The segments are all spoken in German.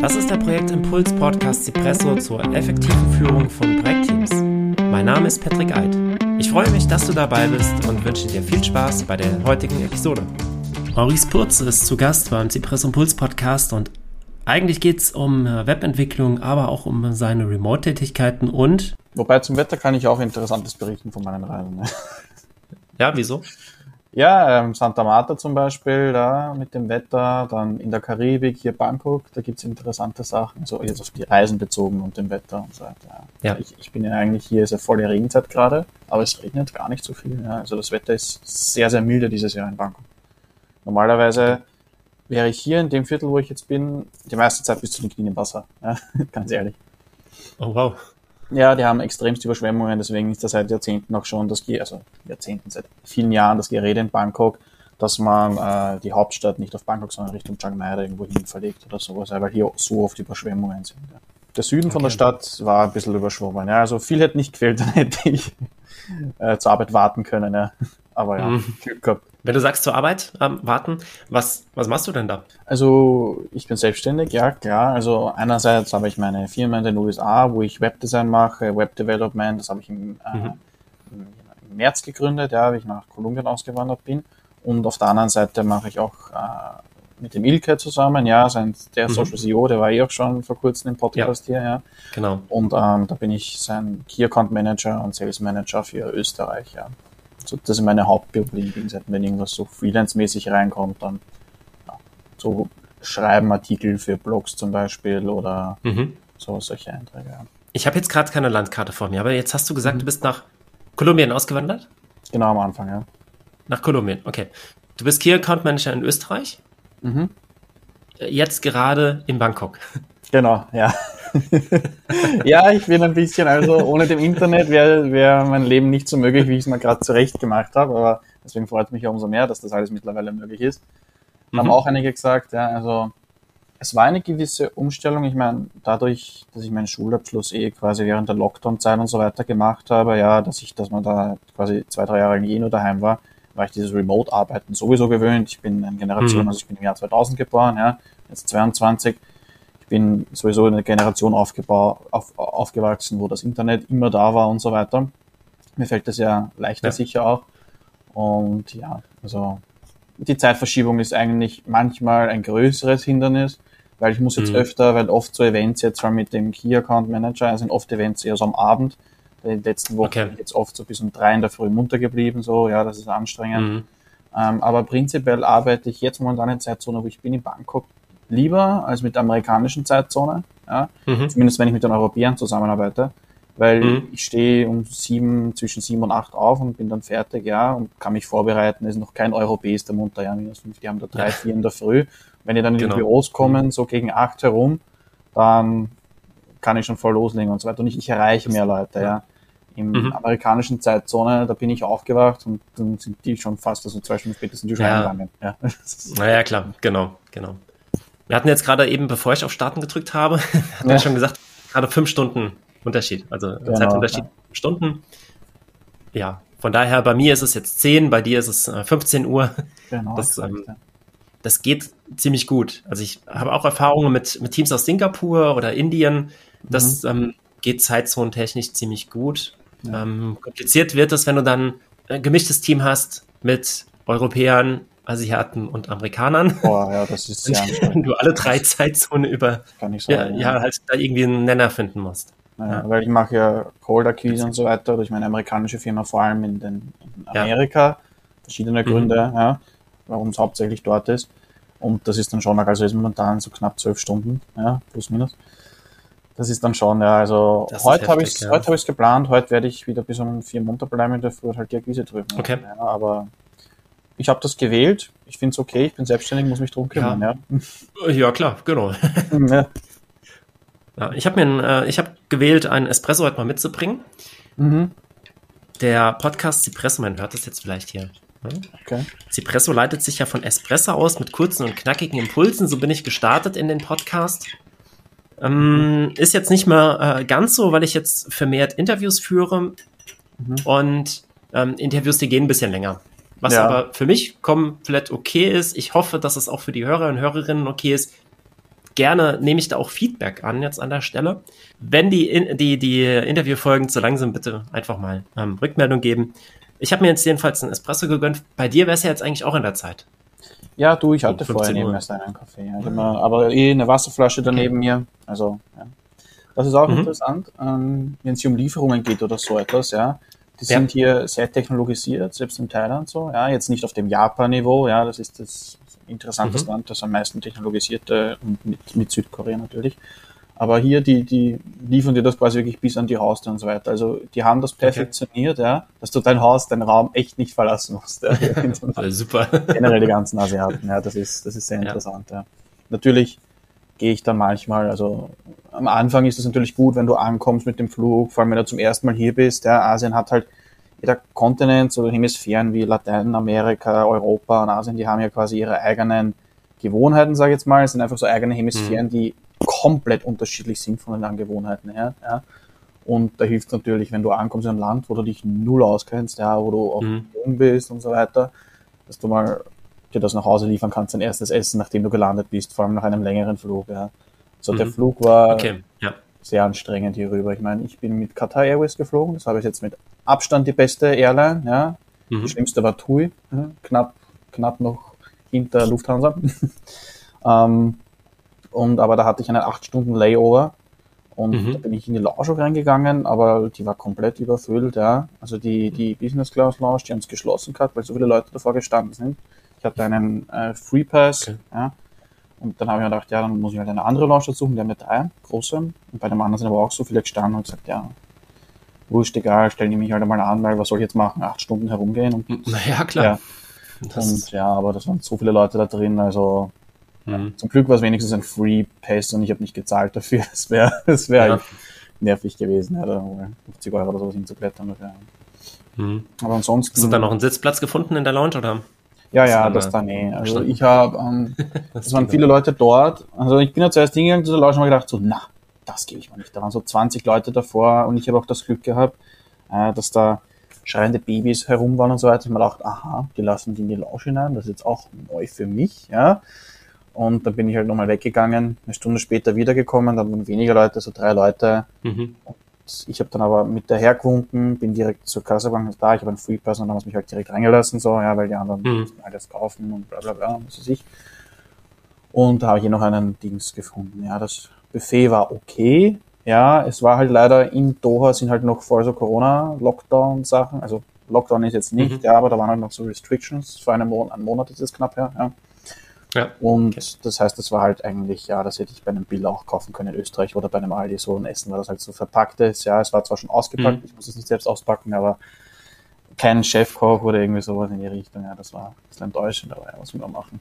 Das ist der Projektimpuls Podcast Cipresso zur effektiven Führung von Projektteams. Mein Name ist Patrick Eid. Ich freue mich, dass du dabei bist und wünsche dir viel Spaß bei der heutigen Episode. Maurice Purz ist zu Gast beim Cipresso Impuls Podcast und eigentlich geht es um äh, Webentwicklung, aber auch um seine Remote-Tätigkeiten und. Wobei zum Wetter kann ich auch Interessantes berichten von meinen Reisen. Ne? Ja, wieso? Ja, ähm, Santa Marta zum Beispiel, da mit dem Wetter, dann in der Karibik, hier Bangkok, da gibt's interessante Sachen, so jetzt auf die Reisen bezogen und dem Wetter und so weiter. Ja. ja. Ich, ich bin ja eigentlich hier, ist ja voll die Regenzeit gerade, aber es regnet gar nicht so viel. Ja. Also das Wetter ist sehr, sehr milde dieses Jahr in Bangkok. Normalerweise wäre ich hier in dem Viertel, wo ich jetzt bin, die meiste Zeit bis zu den Knien im Wasser. Ja, ganz ehrlich. Oh wow. Ja, die haben extremst Überschwemmungen, deswegen ist da seit Jahrzehnten auch schon das, also Jahrzehnten, seit vielen Jahren das Gerede in Bangkok, dass man äh, die Hauptstadt nicht auf Bangkok, sondern Richtung Chiang Mai irgendwo hin verlegt oder sowas, weil hier so oft Überschwemmungen sind. Ja. Der Süden okay. von der Stadt war ein bisschen überschwommen. Ja, also viel hätte nicht gefehlt, dann hätte ich äh, zur Arbeit warten können. Ja. Aber ja, mhm. Glück gehabt. Wenn du sagst zur Arbeit ähm, warten, was, was machst du denn da? Also ich bin selbstständig, ja klar. Also einerseits habe ich meine Firma in den USA, wo ich Webdesign mache, Webdevelopment, das habe ich im, äh, mhm. im, März gegründet, ja, wie ich nach Kolumbien ausgewandert bin. Und auf der anderen Seite mache ich auch äh, mit dem Ilke zusammen, ja, sein, der mhm. Social CEO, der war eh auch schon vor kurzem im Podcast ja. hier, ja. Genau. Und ähm, da bin ich sein Key Account Manager und Sales Manager für Österreich, ja. So, das ist meine Hauptpriorität. Wenn irgendwas so freelance-mäßig reinkommt, dann ja, so schreiben Artikel für Blogs zum Beispiel oder mhm. so solche Einträge. Ja. Ich habe jetzt gerade keine Landkarte vor mir, aber jetzt hast du gesagt, mhm. du bist nach Kolumbien ausgewandert? Genau am Anfang, ja. Nach Kolumbien, okay. Du bist Key Account Manager in Österreich? Mhm. Jetzt gerade in Bangkok. Genau, ja. ja, ich bin ein bisschen, also ohne dem Internet wäre wär mein Leben nicht so möglich, wie ich es mir gerade zurecht gemacht habe. Aber deswegen freut mich ja umso mehr, dass das alles mittlerweile möglich ist. Mhm. Haben auch einige gesagt, ja, also es war eine gewisse Umstellung. Ich meine, dadurch, dass ich meinen Schulabschluss eh quasi während der Lockdown-Zeit und so weiter gemacht habe, ja, dass ich, dass man da quasi zwei, drei Jahre eh nur daheim war, war ich dieses Remote-Arbeiten sowieso gewöhnt. Ich bin eine Generation, mhm. also ich bin im Jahr 2000 geboren, ja, jetzt 22 bin sowieso in einer Generation aufgebaut, auf, aufgewachsen, wo das Internet immer da war und so weiter. Mir fällt das ja leichter ja. sicher auch. Und ja, also die Zeitverschiebung ist eigentlich manchmal ein größeres Hindernis, weil ich muss jetzt mhm. öfter, weil oft so Events jetzt schon mit dem Key Account Manager, sind oft Events eher so am Abend. In den letzten Wochen okay. bin ich jetzt oft so bis um drei in der Früh munter geblieben, so, ja, das ist anstrengend. Mhm. Ähm, aber prinzipiell arbeite ich jetzt momentan in Zeitzone, wo ich bin in Bangkok lieber als mit der amerikanischen Zeitzone. Ja? Mhm. Zumindest wenn ich mit den Europäern zusammenarbeite. Weil mhm. ich stehe um sieben, zwischen sieben und acht auf und bin dann fertig, ja, und kann mich vorbereiten. Es ist noch kein Europäer der munter, ja, minus fünf, die haben da drei, vier in der Früh. Wenn die dann in genau. die Büros kommen, so gegen acht herum, dann kann ich schon voll loslegen und so weiter. Und ich, ich erreiche mehr Leute, ja. Im mhm. amerikanischen Zeitzone, da bin ich aufgewacht und dann sind die schon fast, also zwei Stunden später sind die schon ja. eingegangen. Ja. Naja, klar, genau, genau. Wir hatten jetzt gerade eben, bevor ich auf Starten gedrückt habe, hatten ja. schon gesagt, gerade fünf Stunden Unterschied. Also genau, Zeitunterschied ja. Stunden. Ja, von daher, bei mir ist es jetzt 10, bei dir ist es 15 äh, Uhr. Genau, das, ähm, das geht ziemlich gut. Also ich habe auch Erfahrungen mit, mit Teams aus Singapur oder Indien. Das mhm. ähm, geht zeitzonentechnisch ziemlich gut. Ja. Ähm, kompliziert wird es, wenn du dann ein gemischtes Team hast mit Europäern, Asiaten und Amerikanern. Boah, ja, das ist ja Wenn du alle drei Zeitzonen über, Kann ich sagen, ja, ja, halt da irgendwie einen Nenner finden musst. Ja, ja. Weil ich mache ja Cold Acquise und so weiter durch meine amerikanische Firma, vor allem in, den, in Amerika. Verschiedene mhm. Gründe, mhm. ja, warum es hauptsächlich dort ist. Und das ist dann schon, also ist momentan so knapp zwölf Stunden, ja, plus minus. Das ist dann schon, ja, also das heute habe ich es ja. heute hab geplant, heute werde ich wieder bis um vier munter bleiben in der Früh halt die Akquise drüben. Okay. Ja, aber ich habe das gewählt. Ich finde es okay. Ich bin selbstständig, muss mich drum kümmern. Ja, ja. ja klar, genau. ja. ja ich habe mir, äh, ich habe gewählt, einen Espresso heute mal mitzubringen. Mhm. Der Podcast Cipresso, man hört das jetzt vielleicht hier. Ne? Okay. Cipresso leitet sich ja von Espresso aus mit kurzen und knackigen Impulsen. So bin ich gestartet in den Podcast. Ähm, ist jetzt nicht mehr äh, ganz so, weil ich jetzt vermehrt Interviews führe. Mhm. Und ähm, Interviews, die gehen ein bisschen länger. Was ja. aber für mich komplett okay ist. Ich hoffe, dass es auch für die Hörer und Hörerinnen okay ist. gerne nehme ich da auch Feedback an jetzt an der Stelle. Wenn die, die, die Interviewfolgen zu lang sind, bitte einfach mal ähm, Rückmeldung geben. Ich habe mir jetzt jedenfalls einen Espresso gegönnt. Bei dir wäre es ja jetzt eigentlich auch in der Zeit. Ja, du, ich hatte vorher neben mir einen Kaffee. Ja. Immer, aber eh eine Wasserflasche daneben okay. mir. Also, ja. Das ist auch mhm. interessant, ähm, wenn es hier um Lieferungen geht oder so etwas, ja. Die ja. sind hier sehr technologisiert, selbst in Thailand so, ja. Jetzt nicht auf dem Japan-Niveau, ja, das ist das interessantes mhm. Land, das am meisten technologisierte und mit, mit Südkorea natürlich. Aber hier, die, die liefern dir das quasi wirklich bis an die Haustür und so weiter. Also die haben das perfektioniert, okay. ja, dass du dein Haus, deinen Raum echt nicht verlassen musst. Ja. super. Generell die ganzen Asiaten, ja, das ist, das ist sehr interessant, ja. ja. Natürlich gehe ich dann manchmal, also am Anfang ist es natürlich gut, wenn du ankommst mit dem Flug, vor allem wenn du zum ersten Mal hier bist. Ja, Asien hat halt jeder Kontinent, so Hemisphären wie Lateinamerika, Europa und Asien, die haben ja quasi ihre eigenen Gewohnheiten, sage ich jetzt mal. Es sind einfach so eigene Hemisphären, mhm. die komplett unterschiedlich sind von den Angewohnheiten her. Ja. Und da hilft natürlich, wenn du ankommst in ein Land, wo du dich null auskennst, ja, wo du auch mhm. jung bist und so weiter, dass du mal dir das nach Hause liefern kannst, dein erstes Essen, nachdem du gelandet bist, vor allem nach einem längeren Flug. Ja. So mhm. der Flug war okay. ja. sehr anstrengend hierüber. Ich meine, ich bin mit Qatar Airways geflogen, das habe ich jetzt mit Abstand die beste Airline. Ja. Mhm. Die schlimmste war TUI, ja. knapp, knapp noch hinter Lufthansa. ähm, und aber da hatte ich einen 8 Stunden Layover und mhm. da bin ich in die Lounge reingegangen, aber die war komplett überfüllt, ja. Also die, die Business Class Lounge, die haben es geschlossen gehabt, weil so viele Leute davor gestanden sind. Hatte einen äh, Free Pass, okay. ja. Und dann habe ich mir gedacht, ja, dann muss ich halt eine andere Lounge suchen, die haben eine drei, große. Und bei dem anderen sind aber auch so viele gestanden und gesagt, ja, wurscht, egal, stellen die mich halt einmal an, weil was soll ich jetzt machen? Acht Stunden herumgehen und. Naja, klar. Ja. Und ja, aber das waren so viele Leute da drin, also mhm. zum Glück war es wenigstens ein Free Pass und ich habe nicht gezahlt dafür. Das wäre das wär ja. nervig gewesen, ja, da 50 Euro oder sowas hinzuklettern. Dafür. Mhm. Aber ansonsten. Hast du da noch einen Sitzplatz gefunden in der Lounge oder? Ja, ja, das dann eh. Also ich habe, ähm, das waren viele Leute dort. Also ich bin ja zuerst hingegangen zu der Lounge und habe gedacht so, na, das gebe ich mal nicht. Da waren so 20 Leute davor und ich habe auch das Glück gehabt, äh, dass da schreiende Babys herum waren und so weiter. Ich habe mir gedacht, aha, die lassen die in die Lounge hinein, das ist jetzt auch neu für mich, ja. Und dann bin ich halt nochmal weggegangen, eine Stunde später wiedergekommen, dann waren weniger Leute, so drei Leute. Mhm. Ich habe dann aber mit der hergewunken, bin direkt zur Kasse gegangen, da, ich habe einen Free Pass und dann haben sie mich halt direkt reingelassen, so, ja, weil die anderen mhm. mussten alles kaufen und bla bla bla, was weiß ich. Und da habe ich hier noch einen Dings gefunden. Ja, das Buffet war okay. Ja, es war halt leider in Doha sind halt noch voll so Corona-Lockdown-Sachen. Also Lockdown ist jetzt nicht, mhm. ja, aber da waren halt noch so Restrictions. Vor einem Monat, einen Monat ist es knapp her. Ja. Ja. Und okay. das heißt, das war halt eigentlich, ja, das hätte ich bei einem Bill auch kaufen können in Österreich oder bei einem Aldi so ein Essen, weil das halt so verpackt ist. Ja, es war zwar schon ausgepackt, mhm. ich muss es nicht selbst auspacken, aber kein Chefkoch oder irgendwie sowas in die Richtung. Ja, das war ein bisschen enttäuschend, aber ja, was will man machen?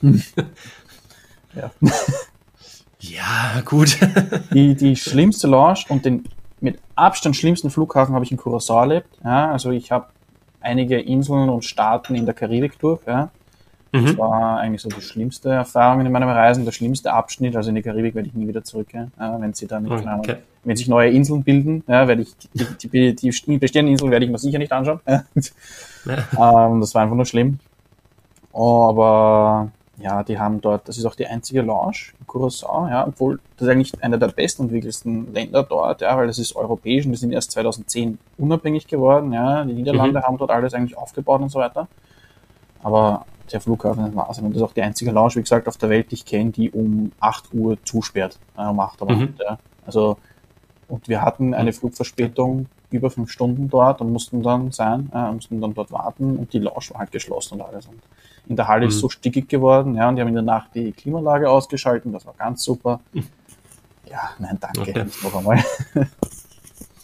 ja. Ja, gut. die, die schlimmste Launch und den mit Abstand schlimmsten Flughafen habe ich in Curacao erlebt. Ja, also ich habe einige Inseln und Staaten in der Karibik durch. Ja. Mhm. Das war eigentlich so die schlimmste Erfahrung in meinem Reisen, der schlimmste Abschnitt. Also in die Karibik werde ich nie wieder zurückkehren, wenn sie dann, okay. Ahnung, wenn sich neue Inseln bilden, ja, werde ich die, die, die, die bestehenden Inseln werde ich mir sicher nicht anschauen. Ja. ähm, das war einfach nur schlimm. Oh, aber ja, die haben dort, das ist auch die einzige Lounge in Curacao, ja, obwohl das ist eigentlich einer der bestentwickelsten Länder dort, ja, weil das ist europäisch und die sind erst 2010 unabhängig geworden, ja, die Niederlande mhm. haben dort alles eigentlich aufgebaut und so weiter. Aber der Flughafen ist Wahnsinn und das ist auch die einzige Lounge, wie gesagt, auf der Welt, die ich kenne, die um 8 Uhr zusperrt, äh, um 8 Uhr, mhm. ja. Also, und wir hatten eine Flugverspätung über fünf Stunden dort und mussten dann sein, äh, mussten dann dort warten und die Lounge war halt geschlossen und alles. Und in der Halle mhm. ist so stickig geworden, ja, und die haben in der Nacht die Klimaanlage ausgeschalten, das war ganz super. Mhm. Ja, nein, danke, okay. noch einmal.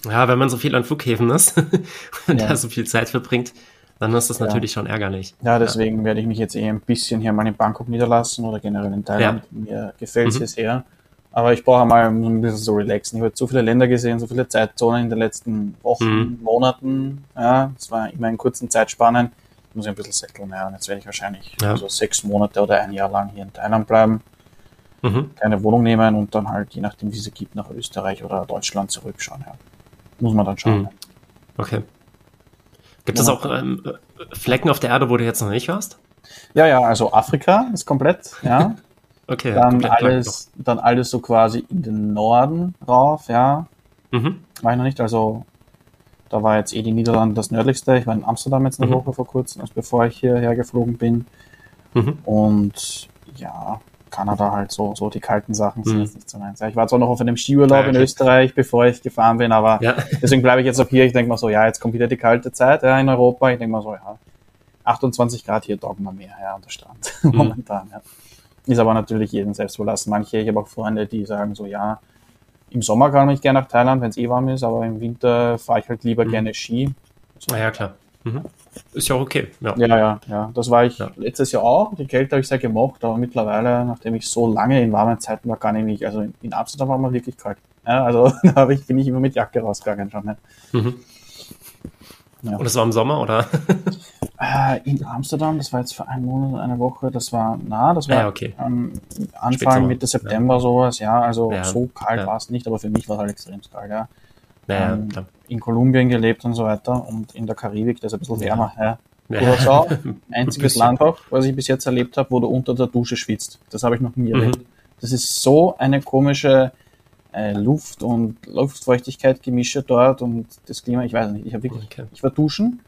Ja, wenn man so viel an Flughäfen ist und ja. da so viel Zeit verbringt, dann ist das ja. natürlich schon ärgerlich. Ja, deswegen ja. werde ich mich jetzt eh ein bisschen hier mal in Bangkok niederlassen oder generell in Thailand. Ja. Mir gefällt es mhm. hier sehr. Aber ich brauche mal ein bisschen so relaxen. Ich habe so viele Länder gesehen, so viele Zeitzonen in den letzten Wochen, mhm. Monaten. Ja, es war immer in kurzen Zeitspannen muss ich ein bisschen setteln. Ja. Und jetzt werde ich wahrscheinlich ja. so sechs Monate oder ein Jahr lang hier in Thailand bleiben, mhm. keine Wohnung nehmen und dann halt, je nachdem, wie es gibt, nach Österreich oder Deutschland zurückschauen. Ja. Muss man dann schauen. Mhm. Okay. Gibt es auch ähm, Flecken auf der Erde, wo du jetzt noch nicht warst? Ja, ja, also Afrika ist komplett, ja. Okay. Dann alles, dann alles so quasi in den Norden rauf, ja. Mhm. War ich noch nicht, also da war jetzt eh die Niederlande das nördlichste. Ich war in Amsterdam jetzt eine mhm. Woche vor kurzem, also bevor ich hierher geflogen bin. Mhm. Und ja, Kanada halt so, so die kalten Sachen sind mhm. jetzt nicht so meins. Ich war zwar noch auf einem Skiurlaub ja, in Österreich, bevor ich gefahren bin, aber ja. deswegen bleibe ich jetzt auch hier. Ich denke mal so, ja, jetzt kommt wieder die kalte Zeit ja, in Europa. Ich denke mal so, ja, 28 Grad hier taugen wir mehr, ja, an der Strand mhm. momentan. Ja. Ist aber natürlich jedem selbst überlassen. Manche, ich habe auch Freunde, die sagen so, ja, im Sommer kann ich gerne nach Thailand, wenn es eh warm ist, aber im Winter fahre ich halt lieber mhm. gerne Ski. So. Ah ja, klar. Mhm. Ist ja auch okay. Ja, ja, ja. ja. Das war ich ja. letztes Jahr auch. Die Kälte habe ich sehr gemocht, aber mittlerweile, nachdem ich so lange in warmen Zeiten war, gar nicht. Also in Amsterdam war man wirklich kalt. Ja, also da ich, bin ich immer mit Jacke rausgegangen schon. Ne? Mhm. Ja. Und das war im Sommer, oder? Äh, in Amsterdam, das war jetzt für einen Monat, eine Woche, das war, na, das war ja, okay. ähm, Anfang, Mitte September ja. sowas, ja, also so kalt war es nicht, aber für mich war es halt extrem kalt, ja. Ähm, in Kolumbien gelebt und so weiter und in der Karibik, das ist ein bisschen wärmer, ja. Curacao, einziges Land auch, was ich bis jetzt erlebt habe, wo du unter der Dusche schwitzt. Das habe ich noch nie mhm. erlebt. Das ist so eine komische äh, Luft und Luftfeuchtigkeit gemischt dort und das Klima, ich weiß nicht, ich habe wirklich, okay. ich war duschen,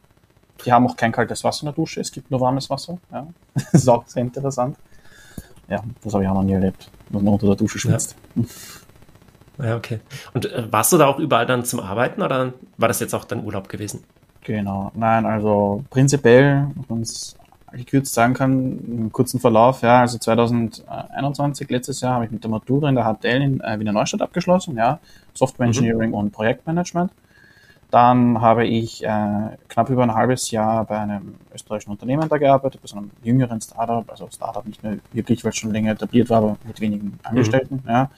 die haben auch kein kaltes Wasser in der Dusche, es gibt nur warmes Wasser, ja. das ist auch sehr interessant. Ja, das habe ich auch noch nie erlebt, dass man unter der Dusche schwitzt. Ja. Ja okay. Und äh, warst du da auch überall dann zum Arbeiten oder war das jetzt auch dein Urlaub gewesen? Genau, nein, also prinzipiell, uns gekürzt sagen kann, im kurzen Verlauf, ja, also 2021, letztes Jahr, habe ich mit der Matura in der HTL in äh, Wiener Neustadt abgeschlossen, ja, Software mhm. Engineering mhm. und Projektmanagement. Dann habe ich äh, knapp über ein halbes Jahr bei einem österreichischen Unternehmen da gearbeitet, bei so einem jüngeren Startup, also Startup nicht mehr wirklich, weil es schon länger etabliert war, aber mit wenigen mhm. Angestellten, mhm. ja.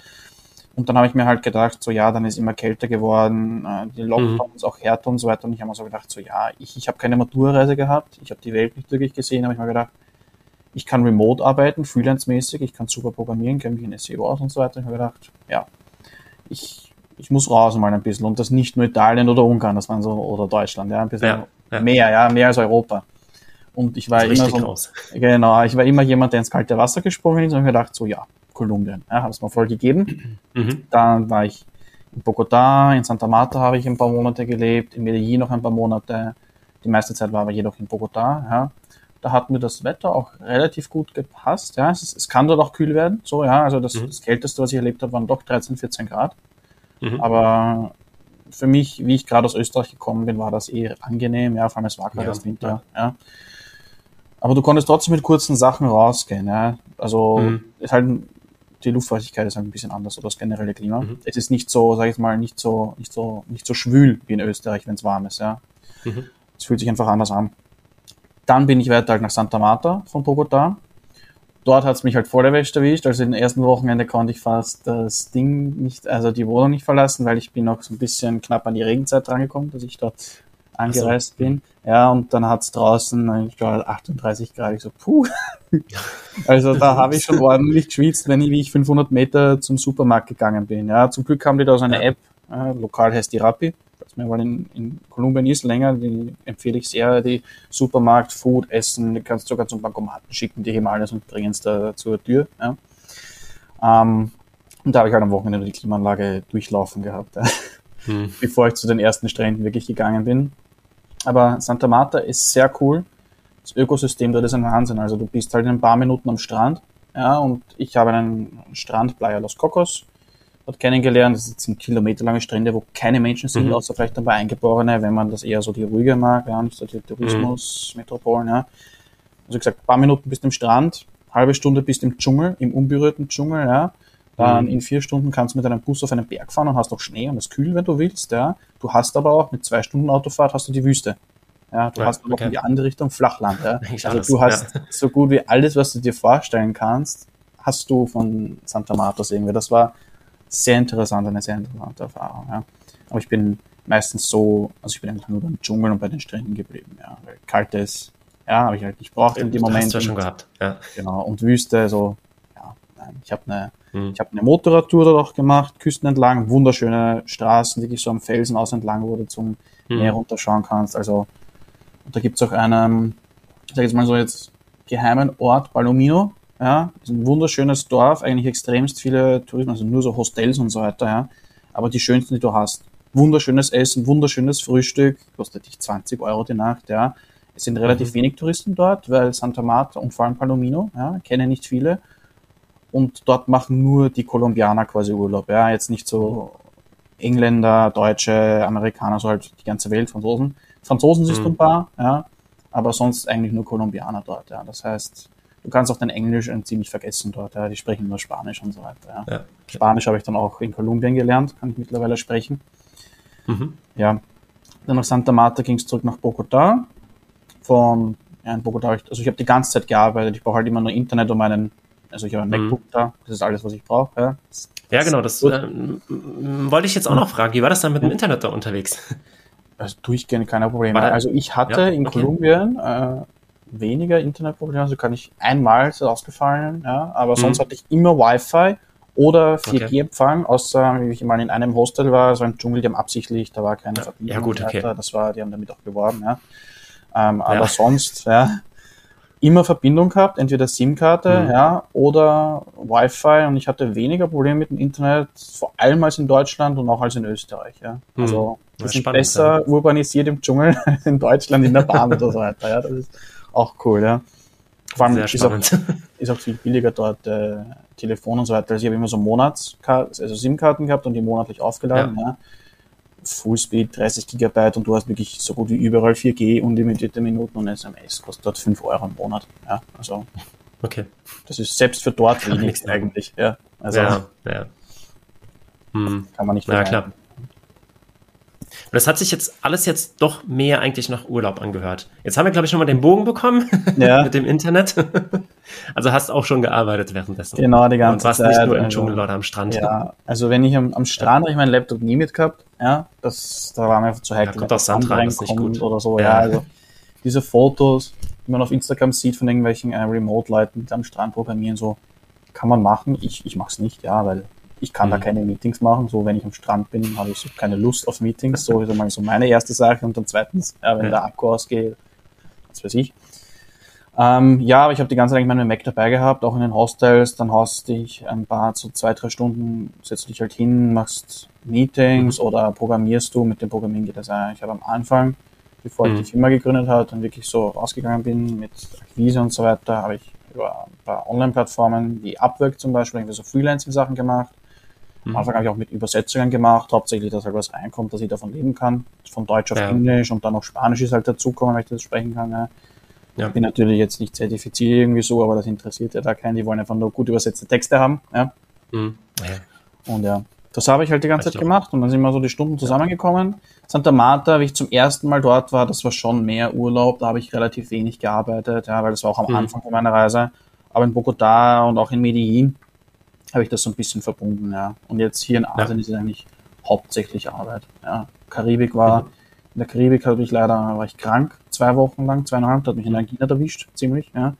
Und dann habe ich mir halt gedacht, so ja, dann ist immer kälter geworden, äh, die Lockdowns mhm. auch härter und so weiter. Und ich habe mir so gedacht, so ja, ich, ich habe keine Maturreise gehabt, ich habe die Welt nicht wirklich gesehen, habe ich mir gedacht, ich kann remote arbeiten, freelance-mäßig, ich kann super programmieren, kenne mich in SEO aus und so weiter. Ich habe gedacht, ja, ich, ich muss raus mal ein bisschen. Und das nicht nur Italien oder Ungarn, das waren so, oder Deutschland, ja, ein bisschen ja, ja. mehr, ja, mehr als Europa. Und ich war immer so, raus. genau, ich war immer jemand, der ins kalte Wasser gesprungen ist und habe gedacht, so ja, Kolumbien. Ja, habe es mal voll gegeben. Mhm. Dann war ich in Bogotá, in Santa Marta habe ich ein paar Monate gelebt, in Medellin noch ein paar Monate. Die meiste Zeit war aber jedoch in Bogotá. Ja. Da hat mir das Wetter auch relativ gut gepasst. Ja. Es, es kann dort auch kühl werden. So, ja. Also das, mhm. das Kälteste, was ich erlebt habe, waren doch 13, 14 Grad. Mhm. Aber für mich, wie ich gerade aus Österreich gekommen bin, war das eher angenehm. Ja, vor allem es war gerade ja, das Winter. Ja. Aber du konntest trotzdem mit kurzen Sachen rausgehen. Ja. Also mhm. ist halt die Luftfeuchtigkeit ist halt ein bisschen anders oder das generelle Klima. Mhm. Es ist nicht so, sage ich mal, nicht so, nicht so, nicht so schwül wie in Österreich, wenn es warm ist. Ja, mhm. es fühlt sich einfach anders an. Dann bin ich weiter halt nach Santa Marta von Bogota. Dort hat es mich halt vor der Wäsche erwischt. Also in den ersten Wochenende konnte ich fast das Ding nicht, also die Wohnung nicht verlassen, weil ich bin noch so ein bisschen knapp an die Regenzeit drangekommen, dass ich dort angereist so. bin. Ja, und dann hat's draußen, ich glaube, 38 Grad. Ich so, puh. also da habe ich schon ordentlich geschwitzt, wenn ich, wie ich 500 Meter zum Supermarkt gegangen bin. Ja, zum Glück haben die da so eine App, äh, lokal heißt die Rappi, was mir mal in, in Kolumbien ist, länger, die empfehle ich sehr, die Supermarkt, Food, Essen, die kannst du sogar zum Bankomaten schicken, die heben alles und bringen es da zur Tür. Ja. Ähm, und da habe ich halt am Wochenende die Klimaanlage durchlaufen gehabt, ja. hm. bevor ich zu den ersten Stränden wirklich gegangen bin. Aber Santa Marta ist sehr cool. Das Ökosystem dort ist ein Wahnsinn. Also du bist halt in ein paar Minuten am Strand. Ja, und ich habe einen Strand Playa Los Cocos dort kennengelernt. Das sind kilometerlange Strände, wo keine Menschen sind, mhm. außer vielleicht ein paar Eingeborene, wenn man das eher so die ruhige mag, ja, nicht so die Tourismus-Metropolen, mhm. ja. Also gesagt, ein paar Minuten bist du im Strand, halbe Stunde bist du im Dschungel, im unberührten Dschungel, ja. Dann mhm. in vier Stunden kannst du mit einem Bus auf einen Berg fahren und hast auch Schnee und es kühl, wenn du willst. Ja. Du hast aber auch mit zwei Stunden Autofahrt hast du die Wüste. Ja, du ja, hast aber okay. auch in die andere Richtung Flachland. Ja. Also du hast ja. so gut wie alles, was du dir vorstellen kannst, hast du von Santa Marta irgendwie. Das war sehr interessant, eine sehr interessante Erfahrung. Ja. Aber ich bin meistens so, also ich bin einfach nur beim Dschungel und bei den Stränden geblieben. Ja. Weil kaltes, ja, habe ich halt nicht braucht in dem Moment. Hast du ja schon gehabt. Ja. Genau. Und Wüste, so, nein. Ich habe eine Mhm. Ich habe eine Motorradtour dort auch gemacht, Küsten entlang, wunderschöne Straßen, die so am Felsen aus entlang, wo du zum mhm. Meer runterschauen kannst. Also da gibt's auch einen, ich sage jetzt mal so jetzt, geheimen Ort, Palomino. ja, ist ein wunderschönes Dorf, eigentlich extremst viele Touristen, also nur so Hostels und so weiter, ja, aber die schönsten, die du hast. Wunderschönes Essen, wunderschönes Frühstück, kostet dich 20 Euro die Nacht, ja. Es sind relativ mhm. wenig Touristen dort, weil Santa Marta und vor allem Palomino, ja, kennen nicht viele. Und dort machen nur die Kolumbianer quasi Urlaub, ja, jetzt nicht so Engländer, Deutsche, Amerikaner, so halt die ganze Welt, Franzosen. Franzosen sind mhm. ein paar, ja, aber sonst eigentlich nur Kolumbianer dort, ja. Das heißt, du kannst auch dein Englisch ziemlich vergessen dort, ja. Die sprechen nur Spanisch und so weiter, ja. ja. Spanisch habe ich dann auch in Kolumbien gelernt, kann ich mittlerweile sprechen. Mhm. Ja. Dann nach Santa Marta ging es zurück nach Bogota. Von, ja, in Bogota, ich, also ich habe die ganze Zeit gearbeitet. Ich brauche halt immer nur Internet und meinen, also ich habe ein mhm. MacBook da. Das ist alles, was ich brauche, ja. Ja, genau, das äh, wollte ich jetzt auch noch fragen. Wie war das dann mit dem Internet da unterwegs? Also durchgehend keine Probleme. Also ich hatte ja, in okay. Kolumbien äh, weniger Internetprobleme, also kann ich einmal ist ausgefallen, ja, aber mhm. sonst hatte ich immer Wi-Fi oder 4G-Empfang, okay. außer wie ich mal in einem Hostel war, so ein Dschungel, die haben absichtlich, da war keine ja, Verbindung. Ja, gut, okay. Das war, die haben damit auch beworben, ja. Ähm, aber sonst, ja, immer Verbindung gehabt, entweder SIM-Karte, mhm. ja, oder Wi-Fi und ich hatte weniger Probleme mit dem Internet, vor allem als in Deutschland und auch als in Österreich, ja. Mhm. Also, wir sind spannend, besser ja. urbanisiert im Dschungel als in Deutschland in der Bahn oder so weiter, ja. Das ist auch cool, ja. Vor allem ist auch, ist auch, viel billiger dort äh, Telefon und so weiter. Also ich habe immer so Monatskarten, also SIM-Karten gehabt und die monatlich aufgeladen. Ja. ja. Fullspeed 30 Gigabyte und du hast wirklich so gut wie überall 4G, unlimitierte Minuten und SMS kostet dort 5 Euro im Monat. Ja, also okay. das ist selbst für dort wenig eigentlich. Ja, also ja, ja. Hm. kann man nicht Ja, klar. Und das hat sich jetzt alles jetzt doch mehr eigentlich nach Urlaub angehört. Jetzt haben wir, glaube ich, schon mal den Bogen bekommen ja. mit dem Internet. also hast auch schon gearbeitet währenddessen. Genau, die ganze Zeit. Und warst nicht nur im also, Dschungel oder am Strand. Ja, also wenn ich am, am Strand habe ich meinen Laptop nie mitgehabt. Ja, das, da war mir einfach zu heikel. Da kommt auch Sand rein, das nicht gut. Oder so, ja. ja. also diese Fotos, die man auf Instagram sieht von irgendwelchen äh, Remote-Leuten, die am Strand programmieren, so kann man machen. Ich, ich mache es nicht, ja, weil ich kann mhm. da keine Meetings machen. So, wenn ich am Strand bin, habe ich so keine Lust auf Meetings. So ist einmal so meine erste Sache. Und dann zweitens, ja, wenn ja. der Akku ausgeht, was weiß ich. Ähm, ja, aber ich habe die ganze Zeit eigentlich meinen Mac dabei gehabt, auch in den Hostels. Dann hast ich ein paar, so zwei, drei Stunden, setzt dich halt hin, machst Meetings mhm. oder programmierst du. Mit dem Programmieren geht das ja. Ich habe am Anfang, bevor mhm. ich die Firma gegründet habe und wirklich so rausgegangen bin mit Akquise und so weiter, habe ich über ein paar Online-Plattformen wie Upwork zum Beispiel irgendwie so Freelancing-Sachen gemacht. Am Anfang habe ich auch mit Übersetzungen gemacht, hauptsächlich, dass halt was reinkommt, dass ich davon leben kann. Von Deutsch auf ja. Englisch und dann noch Spanisch ist halt dazukommen, weil ich das sprechen kann. Ja. Ja. Bin natürlich jetzt nicht zertifiziert irgendwie so, aber das interessiert ja da keinen. Die wollen einfach nur gut übersetzte Texte haben. Ja. Mhm. ja. Und ja, das habe ich halt die ganze Zeit gemacht und dann sind wir so die Stunden zusammengekommen. Santa Marta, wie ich zum ersten Mal dort war, das war schon mehr Urlaub, da habe ich relativ wenig gearbeitet, ja, weil das war auch am mhm. Anfang meiner Reise. Aber in Bogota und auch in Medellin habe ich das so ein bisschen verbunden, ja. Und jetzt hier in Asien ja. ist es eigentlich hauptsächlich Arbeit. Ja. Karibik war, mhm. in der Karibik hatte ich leider, war ich krank, zwei Wochen lang, zweieinhalb, da hat mich in Angina erwischt, ziemlich, ja.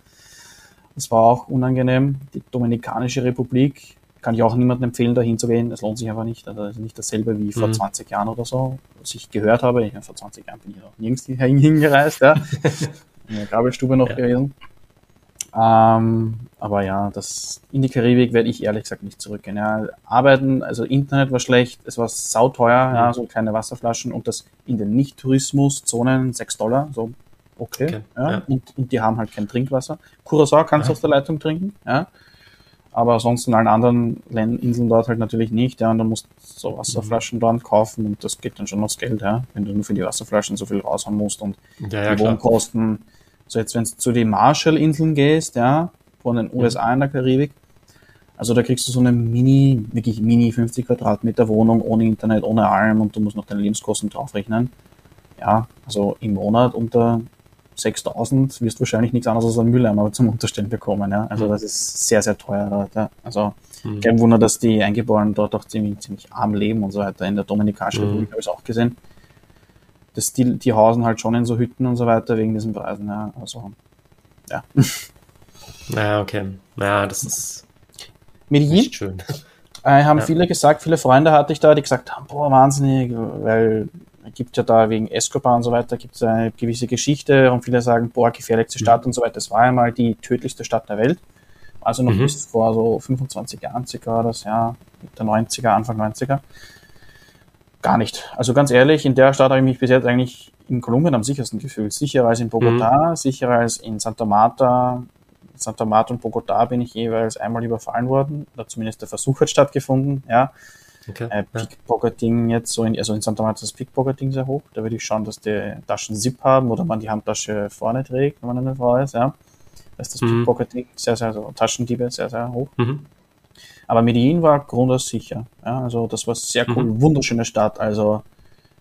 Das war auch unangenehm. Die Dominikanische Republik, kann ich auch niemandem empfehlen, da hinzugehen. Es lohnt sich einfach nicht. Also das ist nicht dasselbe wie vor mhm. 20 Jahren oder so, was ich gehört habe. Ich, vor 20 Jahren bin ich noch nirgends hingereist, ja. in der Gabelstube noch ja. gewesen. Ähm, aber ja, das in die Karibik werde ich ehrlich gesagt nicht zurückgehen. Ja, arbeiten, also Internet war schlecht, es war sauteuer, mhm. ja, so kleine Wasserflaschen und das in den Nicht-Tourismus-Zonen 6 Dollar, so okay. okay. Ja, ja. Und, und, die haben halt kein Trinkwasser. Curacao kannst du aus der Leitung trinken, ja. Aber sonst in allen anderen Inseln dort halt natürlich nicht, ja. Und dann musst so Wasserflaschen mhm. dort kaufen und das geht dann schon aufs Geld, ja. Wenn du nur für die Wasserflaschen so viel raushauen musst und ja, die Wohnkosten. Klar so jetzt, wenn du zu den Marshall-Inseln gehst, ja, von den USA in der Karibik, also da kriegst du so eine Mini, wirklich Mini 50 Quadratmeter Wohnung ohne Internet, ohne allem und du musst noch deine Lebenskosten draufrechnen. Ja, also im Monat unter 6000 wirst du wahrscheinlich nichts anderes als einen Mülleimer zum Unterstellen bekommen. Ja? Also mhm. das ist sehr, sehr teuer dort. Ja? Also mhm. kein Wunder, dass die Eingeborenen dort auch ziemlich, ziemlich arm leben und so weiter. In der Dominikanischen mhm. Republik habe ich es auch gesehen das, die, die hausen halt schon in so Hütten und so weiter wegen diesen Preisen. Ja, also, ja. Ja, okay. Ja, das ist Medellin. schön. Äh, haben ja. viele gesagt, viele Freunde hatte ich da, die gesagt haben, boah, wahnsinnig, weil es gibt ja da wegen Escobar und so weiter, gibt es eine gewisse Geschichte und viele sagen, boah, gefährlichste Stadt mhm. und so weiter. Es war einmal die tödlichste Stadt der Welt. Also noch mhm. bis vor so 25 Jahren circa das, ja, mit der 90er, Anfang 90er. Gar nicht. Also ganz ehrlich, in der Stadt habe ich mich bis jetzt eigentlich in Kolumbien am sichersten gefühlt. Sicherer als in Bogotá, mhm. sicherer als in Santa Marta. Santa Marta und Bogotá bin ich jeweils einmal überfallen worden, oder zumindest der Versuch hat stattgefunden, ja. Okay, äh, Pickpocketing jetzt so in, also in Santa Marta ist das Pickpocketing sehr hoch. Da würde ich schauen, dass die Taschen Zip haben oder man die Handtasche vorne trägt, wenn man eine Frau ist, ja. Da ist das mhm. Pickpocketing sehr, sehr, also Taschendiebe sehr, sehr hoch. Mhm. Aber Medellin war grundsätzlich Ja, also das war sehr cool, mhm. wunderschöne Stadt. Also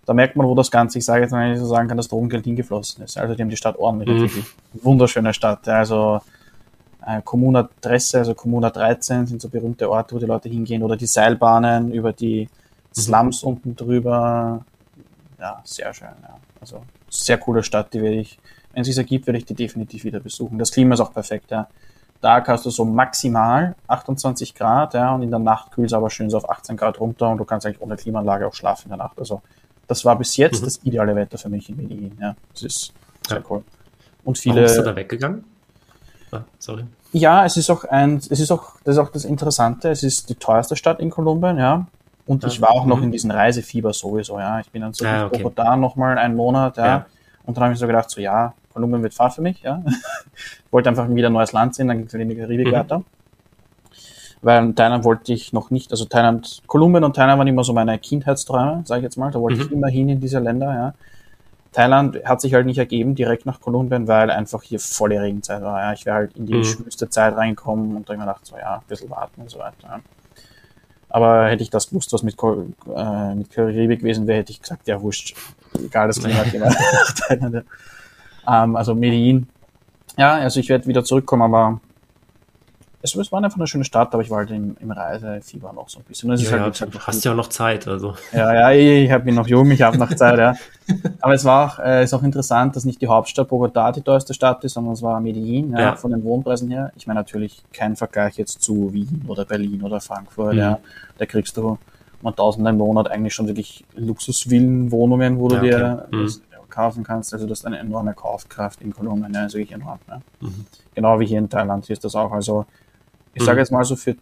da merkt man, wo das Ganze, ich sage jetzt nicht so sagen kann, das Drogengeld hingeflossen ist. Also die haben die Stadt ordentlich mhm. entwickelt. Wunderschöne Stadt. Also äh, Kommuna Dresse, also Kommuna 13 sind so berühmte Orte, wo die Leute hingehen. Oder die Seilbahnen über die mhm. Slums mhm. unten drüber. Ja, sehr schön. Ja. Also sehr coole Stadt, die werde ich, wenn es sich ergibt, werde ich die definitiv wieder besuchen. Das Klima ist auch perfekt. Ja. Tag hast du so maximal 28 Grad, ja, und in der Nacht kühlt es aber schön so auf 18 Grad runter und du kannst eigentlich ohne Klimaanlage auch schlafen in der Nacht. Also das war bis jetzt mhm. das ideale Wetter für mich in Medellin. Ja, das ist sehr ja. cool. Und viele. Warum bist du da weggegangen? Ah, sorry. Ja, es ist auch ein, es ist auch, das ist auch das Interessante. Es ist die teuerste Stadt in Kolumbien, ja. Und ja. ich war auch noch mhm. in diesem Reisefieber sowieso, ja. Ich bin dann so ah, okay. Bogotá nochmal einen Monat, ja. ja. Und dann habe ich so gedacht, so ja, Kolumbien wird Fahrt für mich, ja. wollte einfach wieder ein neues Land sehen, dann für die Karibik mhm. weiter. Weil Thailand wollte ich noch nicht, also Thailand, Kolumbien und Thailand waren immer so meine Kindheitsträume, sage ich jetzt mal, da wollte mhm. ich immer hin in diese Länder, ja. Thailand hat sich halt nicht ergeben, direkt nach Kolumbien, weil einfach hier volle Regenzeit war. Ja. Ich wäre halt in die mhm. schlimmste Zeit reinkommen und da habe ich mir gedacht, so ja, ein bisschen warten und so weiter. Ja. Aber hätte ich das gewusst, was mit, äh, mit Karibik gewesen wäre, hätte ich gesagt, ja, wurscht, egal das Klima, genau. ähm, also Medellin. Ja, also ich werde wieder zurückkommen, aber es, es war einfach eine schöne Stadt, aber ich war halt im, im Reisefieber noch so ein bisschen. ja, halt, ja, du hast ja auch noch Zeit, also. Ja, ja, ich, ich bin noch jung, ich habe noch Zeit, ja. Aber es war auch, äh, ist auch interessant, dass nicht die Hauptstadt Bogotá die teuerste Stadt ist, sondern es war Medellin, ja, ja. von den Wohnpreisen her. Ich meine natürlich kein Vergleich jetzt zu Wien oder Berlin oder Frankfurt, mhm. ja. Da kriegst du mal Tausende im Monat eigentlich schon wirklich Luxusvillenwohnungen, wo du okay. dir mhm. kaufen kannst. Also das ist eine enorme Kaufkraft in Kolumbien, ist wirklich enorm. Ja. Mhm. Genau wie hier in Thailand ist das auch. Also ich sage mhm. jetzt mal so für,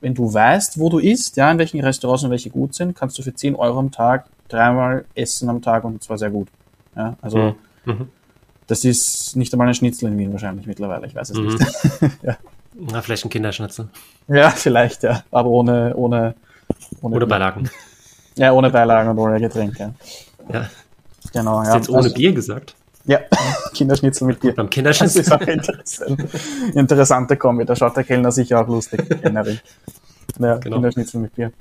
wenn du weißt, wo du isst, ja, in welchen Restaurants und welche gut sind, kannst du für 10 Euro am Tag dreimal essen am Tag und zwar sehr gut. Ja, also, mhm. mhm. das ist nicht einmal ein Schnitzel in Wien wahrscheinlich mittlerweile, ich weiß es mhm. nicht. ja. Na, vielleicht ein Kinderschnitzel. Ja, vielleicht, ja, aber ohne, ohne, ohne, ohne Beilagen. Ja, ohne Beilagen und ohne Getränke. Ja. Genau, Hast ja. Hast jetzt ohne also, Bier gesagt? Ja, Kinderschnitzel mit dir. Beim Kinderschnitzel. Das ist auch interessant. Interessante Kombi. Da schaut der Kellner sicher auch lustig. Generell. Ja, genau. Kinderschnitzel mit Bier.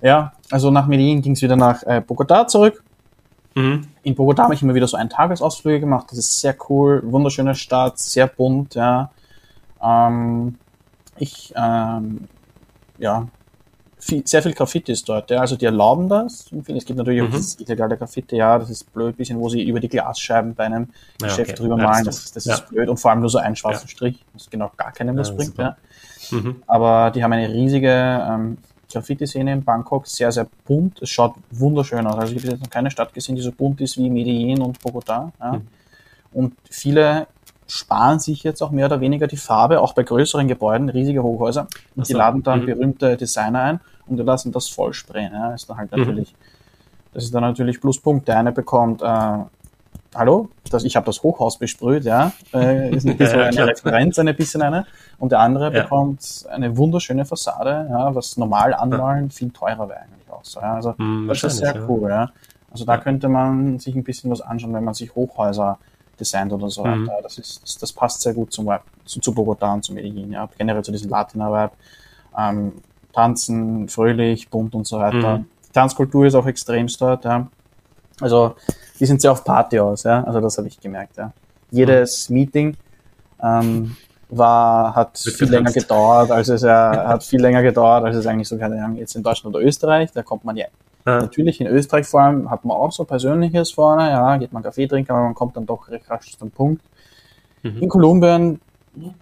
Ja, also nach Medellin ging es wieder nach äh, Bogotá zurück. Mhm. In Bogotá habe ich immer wieder so einen Tagesausflüge gemacht. Das ist sehr cool, wunderschöne Stadt, sehr bunt, ja. Ähm, ich, ähm, ja, viel, sehr viel Graffiti ist dort. Ja. Also die erlauben das. Es gibt natürlich mhm. auch das illegale Graffiti, ja, das ist blöd, bisschen, wo sie über die Glasscheiben bei einem ja, Geschäft okay. drüber malen. Das, das, das ja. ist blöd und vor allem nur so einen schwarzen Strich, was genau gar keinem was bringt. Ja. Mhm. Aber die haben eine riesige ähm, Graffiti-Szene in Bangkok, sehr, sehr bunt. Es schaut wunderschön aus. Also ich habe jetzt noch keine Stadt gesehen, die so bunt ist wie Medellin und Bogotá. Ja. Mhm. Und viele sparen sich jetzt auch mehr oder weniger die Farbe, auch bei größeren Gebäuden, riesige Hochhäuser. Und so. die laden dann mhm. berühmte Designer ein und die lassen das voll sprayen. Ja. Ist dann halt mhm. natürlich, das ist dann natürlich Pluspunkt. Der eine bekommt, äh, hallo, das, ich habe das Hochhaus besprüht, ja, äh, ist ein bisschen ja, eine Referenz, eine bisschen eine. Und der andere ja. bekommt eine wunderschöne Fassade, ja, was normal anmalen viel teurer wäre eigentlich auch so. Ja. Also mhm, das ist sehr cool, ja. Also da könnte man sich ein bisschen was anschauen, wenn man sich Hochhäuser designt oder so mhm. weiter. Das, ist, das, das, passt sehr gut zum zu, zu Bogotá und zu Medellin, ja. Generell zu diesem Latina-Vibe. Ähm, tanzen, fröhlich, bunt und so weiter. Mhm. Die Tanzkultur ist auch extremst dort, ja. Also, die sind sehr auf Party aus, ja. Also, das habe ich gemerkt, ja. Jedes mhm. Meeting, ähm, war, hat viel länger gedauert, als es, äh, hat viel länger gedauert, als es eigentlich so, keine Ahnung, jetzt in Deutschland oder Österreich, da kommt man ja ja. Natürlich in Österreich vor allem hat man auch so Persönliches vorne, ja, geht man Kaffee trinken, aber man kommt dann doch recht rasch zum Punkt. Mhm. In Kolumbien,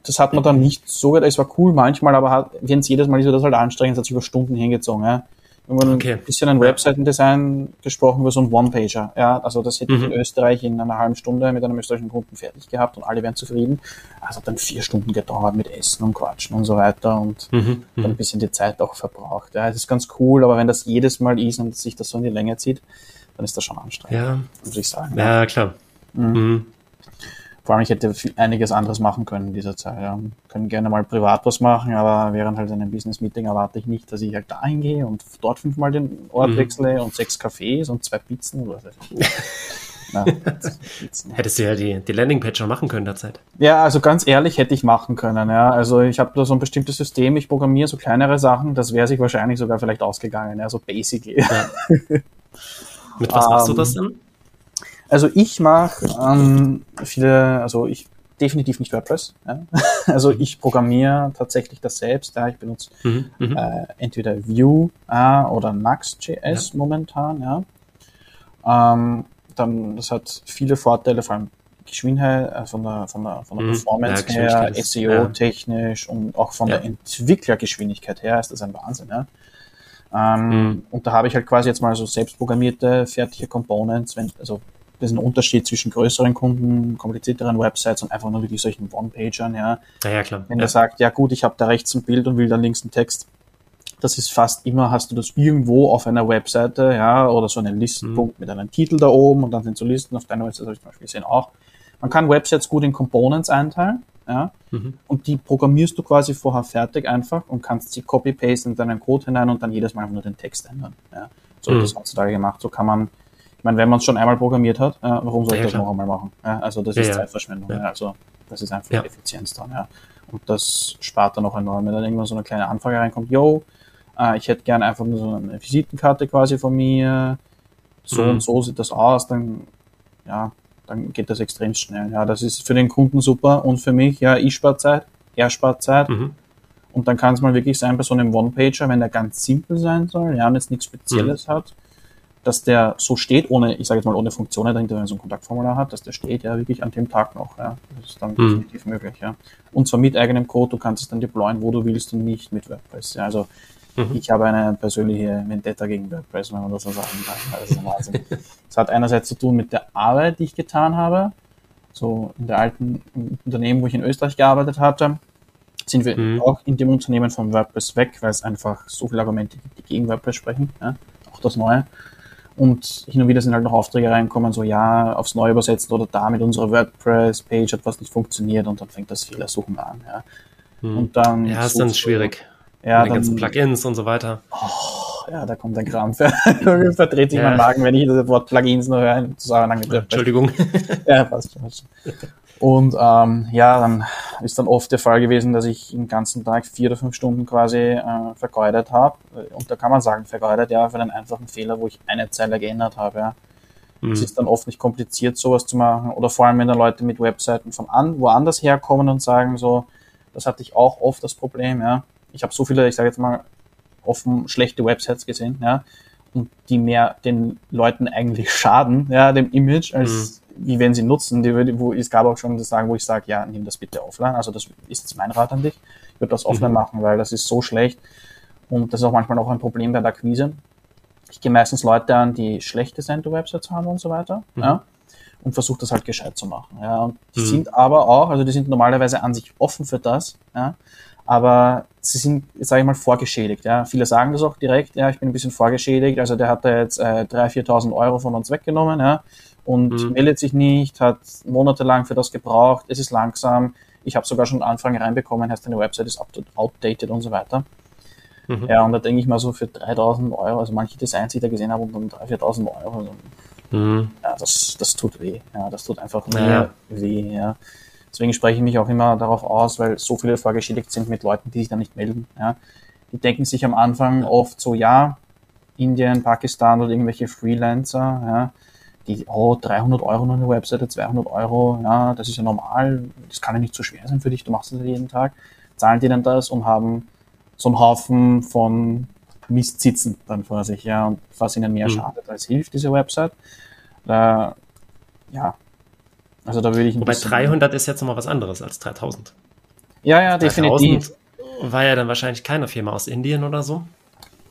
das hat man dann nicht so, es war cool manchmal, aber wenn es jedes Mal ist, wird das halt anstrengend, es hat sich über Stunden hingezogen. Ja. Haben okay. ein bisschen ein Webseitendesign gesprochen über so einen One-Pager. Ja, also das hätte mhm. ich in Österreich in einer halben Stunde mit einem österreichischen Kunden fertig gehabt und alle wären zufrieden. Also hat dann vier Stunden gedauert mit Essen und Quatschen und so weiter und mhm. dann ein bisschen die Zeit auch verbraucht. Ja, das ist ganz cool, aber wenn das jedes Mal ist und sich das so in die Länge zieht, dann ist das schon anstrengend. Ja. Muss ich sagen. Ja, ja. klar. Mhm. Vor allem, ich hätte viel, einiges anderes machen können in dieser Zeit. Ja. Können gerne mal privat was machen, aber während halt einem Business-Meeting erwarte ich nicht, dass ich halt da hingehe und dort fünfmal den Ort mhm. wechsle und sechs Cafés und zwei Pizzen oder so. Na, Hättest du ja die, die Landingpage schon machen können derzeit. Ja, also ganz ehrlich hätte ich machen können. Ja. Also ich habe da so ein bestimmtes System, ich programmiere so kleinere Sachen, das wäre sich wahrscheinlich sogar vielleicht ausgegangen, ja, so basically. Ja. Mit was machst du das ähm, denn? Also ich mache ähm, viele, also ich definitiv nicht WordPress. Ja. Also ich programmiere tatsächlich das selbst. Ja. Ich benutze mhm, mhm. äh, entweder Vue äh, oder Nuxt.js ja. momentan. Ja. Ähm, dann, das hat viele Vorteile, vor allem Geschwindigkeit, äh, von der, von der, von der mhm. Performance her, SEO-technisch und auch von der Entwicklergeschwindigkeit her ist das ein Wahnsinn. Ja. Ähm, mhm. Und da habe ich halt quasi jetzt mal so selbst programmierte, fertige Components, wenn, also das ist ein Unterschied zwischen größeren Kunden, komplizierteren Websites und einfach nur wirklich solchen One-Pagern, ja. Ja, ja, klar. Wenn ja. der sagt, ja gut, ich habe da rechts ein Bild und will da links einen Text, das ist fast immer, hast du das irgendwo auf einer Webseite, ja, oder so einen Listenpunkt mhm. mit einem Titel da oben und dann sind so Listen, auf deiner Webseite habe ich zum Beispiel gesehen auch. Man kann Websites gut in Components einteilen, ja, mhm. und die programmierst du quasi vorher fertig einfach und kannst sie copy-paste in deinen Code hinein und dann jedes Mal einfach nur den Text ändern, ja. So mhm. das heutzutage gemacht. So kann man meine, wenn man es schon einmal programmiert hat, äh, warum soll ich ja, das noch einmal machen? Ja, also das ist Zeitverschwendung. Also das ist einfach Effizienz dann. Ja. Und das spart dann auch enorm. Wenn dann irgendwann so eine kleine Anfrage reinkommt, yo, äh, ich hätte gerne einfach nur so eine Visitenkarte quasi von mir, so mhm. und so sieht das aus, dann ja, dann geht das extrem schnell. Ja, das ist für den Kunden super und für mich, ja, ich spare Zeit, er spart Zeit. Mhm. Und dann kann es mal wirklich sein bei so einem One-Pager, wenn der ganz simpel sein soll, ja, und jetzt nichts Spezielles mhm. hat, dass der so steht, ohne, ich sage jetzt mal, ohne Funktionen dahinter, wenn er so ein Kontaktformular hat, dass der steht ja wirklich an dem Tag noch. Ja. Das ist dann mhm. definitiv möglich. Ja. Und zwar mit eigenem Code, du kannst es dann deployen, wo du willst und nicht mit WordPress. Ja. Also mhm. ich habe eine persönliche Vendetta gegen WordPress, wenn man das so sagen kann. Das ist Wahnsinn. Das hat einerseits zu tun mit der Arbeit, die ich getan habe. So in der alten Unternehmen, wo ich in Österreich gearbeitet hatte, sind wir mhm. auch in dem Unternehmen von WordPress weg, weil es einfach so viele Argumente gibt, die gegen WordPress sprechen. Ja. Auch das Neue. Und hin und wieder sind halt noch Aufträge reinkommen, so ja, aufs Neue übersetzen oder da mit unserer WordPress-Page hat was nicht funktioniert und dann fängt das Fehlersuchen an. Ja, hm. und dann ja ist dann schwierig. Ja, die ganzen Plugins und so weiter. Oh, ja, da kommt ein Krampf. Verdreht sich ja. mein Magen, wenn ich das Wort Plugins nur höre Zusammenhang mit. Entschuldigung. ja, passt schon. Und ähm, ja, dann ist dann oft der Fall gewesen, dass ich den ganzen Tag vier oder fünf Stunden quasi äh, vergeudet habe. Und da kann man sagen, vergeudet, ja, für einen einfachen Fehler, wo ich eine Zeile geändert habe. Ja. Mhm. Es ist dann oft nicht kompliziert, sowas zu machen. Oder vor allem, wenn dann Leute mit Webseiten von an, woanders herkommen und sagen so, das hatte ich auch oft das Problem, ja. Ich habe so viele, ich sage jetzt mal, offen schlechte Websites gesehen, ja, und die mehr den Leuten eigentlich schaden, ja, dem Image, als mhm wie werden sie nutzen, die, wo, es gab auch schon das Sagen, wo ich sage, ja, nimm das bitte offline. Also das ist jetzt mein Rat an dich. Ich würde das offline mhm. machen, weil das ist so schlecht. Und das ist auch manchmal auch ein Problem bei der Akquise. Ich gehe meistens Leute an, die schlechte Center-Websites haben und so weiter. Mhm. Ja, und versuche das halt gescheit zu machen. Ja, und die mhm. sind aber auch, also die sind normalerweise an sich offen für das, ja, aber sie sind, sage ich mal, vorgeschädigt. Ja. Viele sagen das auch direkt, ja, ich bin ein bisschen vorgeschädigt, also der hat da jetzt äh, 3.000, 4.000 Euro von uns weggenommen, ja, und mhm. meldet sich nicht, hat monatelang für das gebraucht, es ist langsam. Ich habe sogar schon Anfragen reinbekommen, heißt, deine Website ist outdated und so weiter. Mhm. Ja, und da denke ich mal so für 3000 Euro, also manche Designs, die ich da gesehen habe, und dann 3.000, 4.000 Euro, also, mhm. ja, das, das tut weh. Ja, das tut einfach ja. weh. Ja. Deswegen spreche ich mich auch immer darauf aus, weil so viele vorgeschädigt sind mit Leuten, die sich da nicht melden. Ja. Die denken sich am Anfang oft so, ja, Indien, Pakistan oder irgendwelche Freelancer, ja, die, oh, 300 Euro noch eine Webseite, 200 Euro, ja, das ist ja normal, das kann ja nicht so schwer sein für dich, du machst das ja jeden Tag, zahlen die dann das und haben so einen Haufen von Mist sitzen dann vor sich, ja, und was ihnen mehr mhm. schadet als hilft, diese Website. Da, ja, also da würde ich Wobei 300 ist jetzt nochmal was anderes als 3000. Ja, ja, definitiv. War ja dann wahrscheinlich keine Firma aus Indien oder so.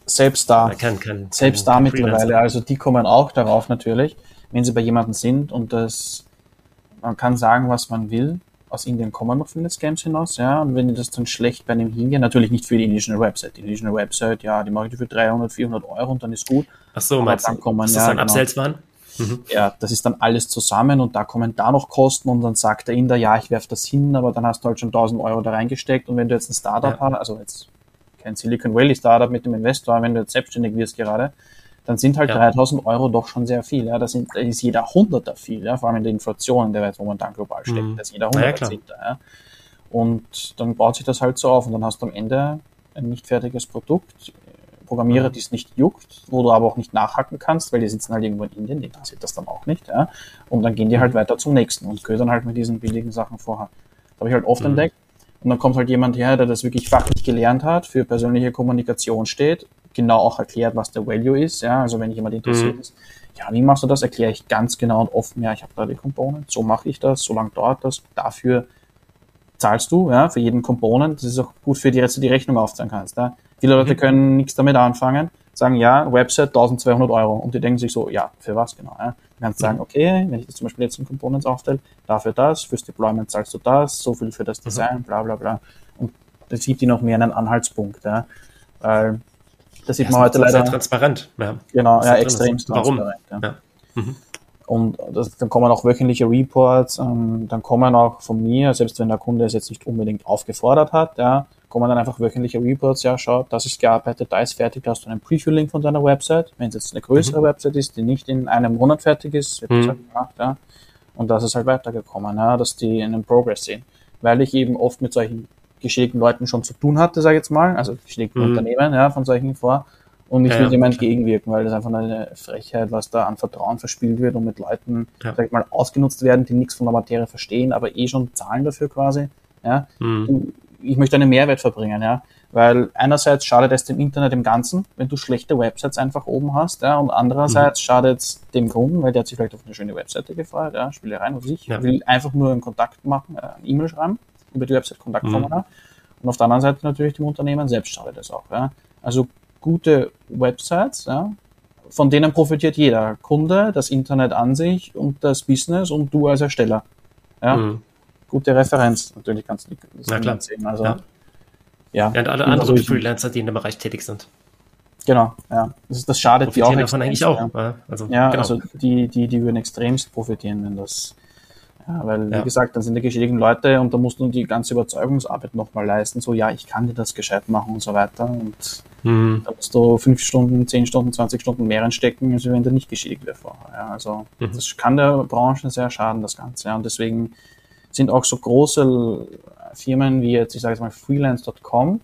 selbst da, kein, kein, selbst kein, da mittlerweile, also die kommen auch darauf natürlich, wenn sie bei jemandem sind und das, man kann sagen, was man will, aus Indien kommen noch viele Scams hinaus, ja, und wenn die das dann schlecht bei einem hingehen, natürlich nicht für die indische Website, die indische Website, ja, die mache ich für 300, 400 Euro und dann ist gut. Ach so, meinst dann kommen, ist das ja, dann genau. Upsells waren? Mhm. Ja, das ist dann alles zusammen und da kommen da noch Kosten und dann sagt der Inder, ja, ich werfe das hin, aber dann hast du halt schon 1000 Euro da reingesteckt und wenn du jetzt ein Startup ja. hast, also jetzt kein Silicon Valley Startup mit dem Investor, wenn du jetzt selbstständig wirst gerade, dann sind halt ja. 3000 Euro doch schon sehr viel. Ja, da, sind, da ist jeder Hunderter viel, ja, vor allem in der Inflation, in der Welt momentan global steckt, mhm. da ist jeder Hunderter ja, ja. Und dann baut sich das halt so auf und dann hast du am Ende ein nicht fertiges Produkt, Programmierer, mhm. die es nicht juckt, wo du aber auch nicht nachhacken kannst, weil die sitzen halt irgendwo in Indien, die interessiert das dann auch nicht, ja. Und dann gehen die halt mhm. weiter zum nächsten und ködern halt mit diesen billigen Sachen vorher. Das habe ich halt oft mhm. entdeckt. Und dann kommt halt jemand her, der das wirklich fachlich gelernt hat, für persönliche Kommunikation steht, genau auch erklärt, was der Value ist, ja. Also wenn jemand interessiert mhm. ist, ja, wie machst du das? Erkläre ich ganz genau und offen, ja, ich habe da die Komponenten, so mache ich das, so lange dauert das, dafür zahlst du, ja, für jeden Komponent. Das ist auch gut für die, dass du die Rechnung aufzahlen kannst. Ja. Viele Leute mhm. können nichts damit anfangen, sagen, ja, Website 1200 Euro. Und die denken sich so, ja, für was genau? Ja? Du kannst sagen, mhm. okay, wenn ich das zum Beispiel jetzt in Components aufteile, dafür das, fürs Deployment zahlst du das, so viel für das mhm. Design, bla bla bla. Und das gibt dir noch mehr einen Anhaltspunkt. Ja? Weil das sieht ja, man heute leider. Sehr transparent. Ja. Genau, ja, extrem transparent. Warum? Ja. Mhm. Und das, dann kommen auch wöchentliche Reports, ähm, dann kommen auch von mir, selbst wenn der Kunde es jetzt nicht unbedingt aufgefordert hat, ja, kommen dann einfach wöchentliche Reports, ja, schau, das ist gearbeitet, da ist fertig, da hast du einen Preview-Link von deiner Website. Wenn es jetzt eine größere mhm. Website ist, die nicht in einem Monat fertig ist, wird das mhm. halt gemacht, ja. Und das ist halt weitergekommen, ja, dass die einen Progress sehen. Weil ich eben oft mit solchen geschädigten Leuten schon zu tun hatte, sage ich jetzt mal, also geschädigten mhm. Unternehmen, ja, von solchen vor, und ich ja, will dem entgegenwirken, weil das einfach eine Frechheit, was da an Vertrauen verspielt wird und mit Leuten, ja. sag ich mal, ausgenutzt werden, die nichts von der Materie verstehen, aber eh schon zahlen dafür quasi. Ja. Mhm. Ich möchte einen Mehrwert verbringen, ja. Weil einerseits schadet es dem Internet im Ganzen, wenn du schlechte Websites einfach oben hast, ja, und andererseits mhm. schadet es dem Kunden, weil der hat sich vielleicht auf eine schöne Webseite gefreut, ja, spiele rein, was ich, ja. will einfach nur einen Kontakt machen, äh, eine E-Mail schreiben, über die Website Kontaktformular. Mhm. Und auf der anderen Seite natürlich dem Unternehmen selbst schadet es auch, ja. Also gute Websites, ja, von denen profitiert jeder. Kunde, das Internet an sich und das Business und du als Ersteller. Ja. Mhm. Gute Referenz, natürlich kannst du das Na klar. sehen. Also, ja. Ja, ja und alle anderen Freelancer, die in dem Bereich tätig sind. Genau, ja. Das, ist, das schadet die auch. davon eigentlich auch. Ja, also, ja, genau. also die, die, die würden extremst profitieren, wenn das ja, weil, ja. wie gesagt, dann sind die geschädigten Leute und da musst du die ganze Überzeugungsarbeit nochmal leisten. So, ja, ich kann dir das gescheit machen und so weiter. Und mhm. da musst du fünf Stunden, zehn Stunden, 20 Stunden mehr reinstecken, als wenn du nicht geschädigt wäre vorher. Ja, also, mhm. das kann der Branche sehr schaden, das Ganze. Ja, und deswegen sind auch so große Firmen wie jetzt, ich sage jetzt mal freelance.com,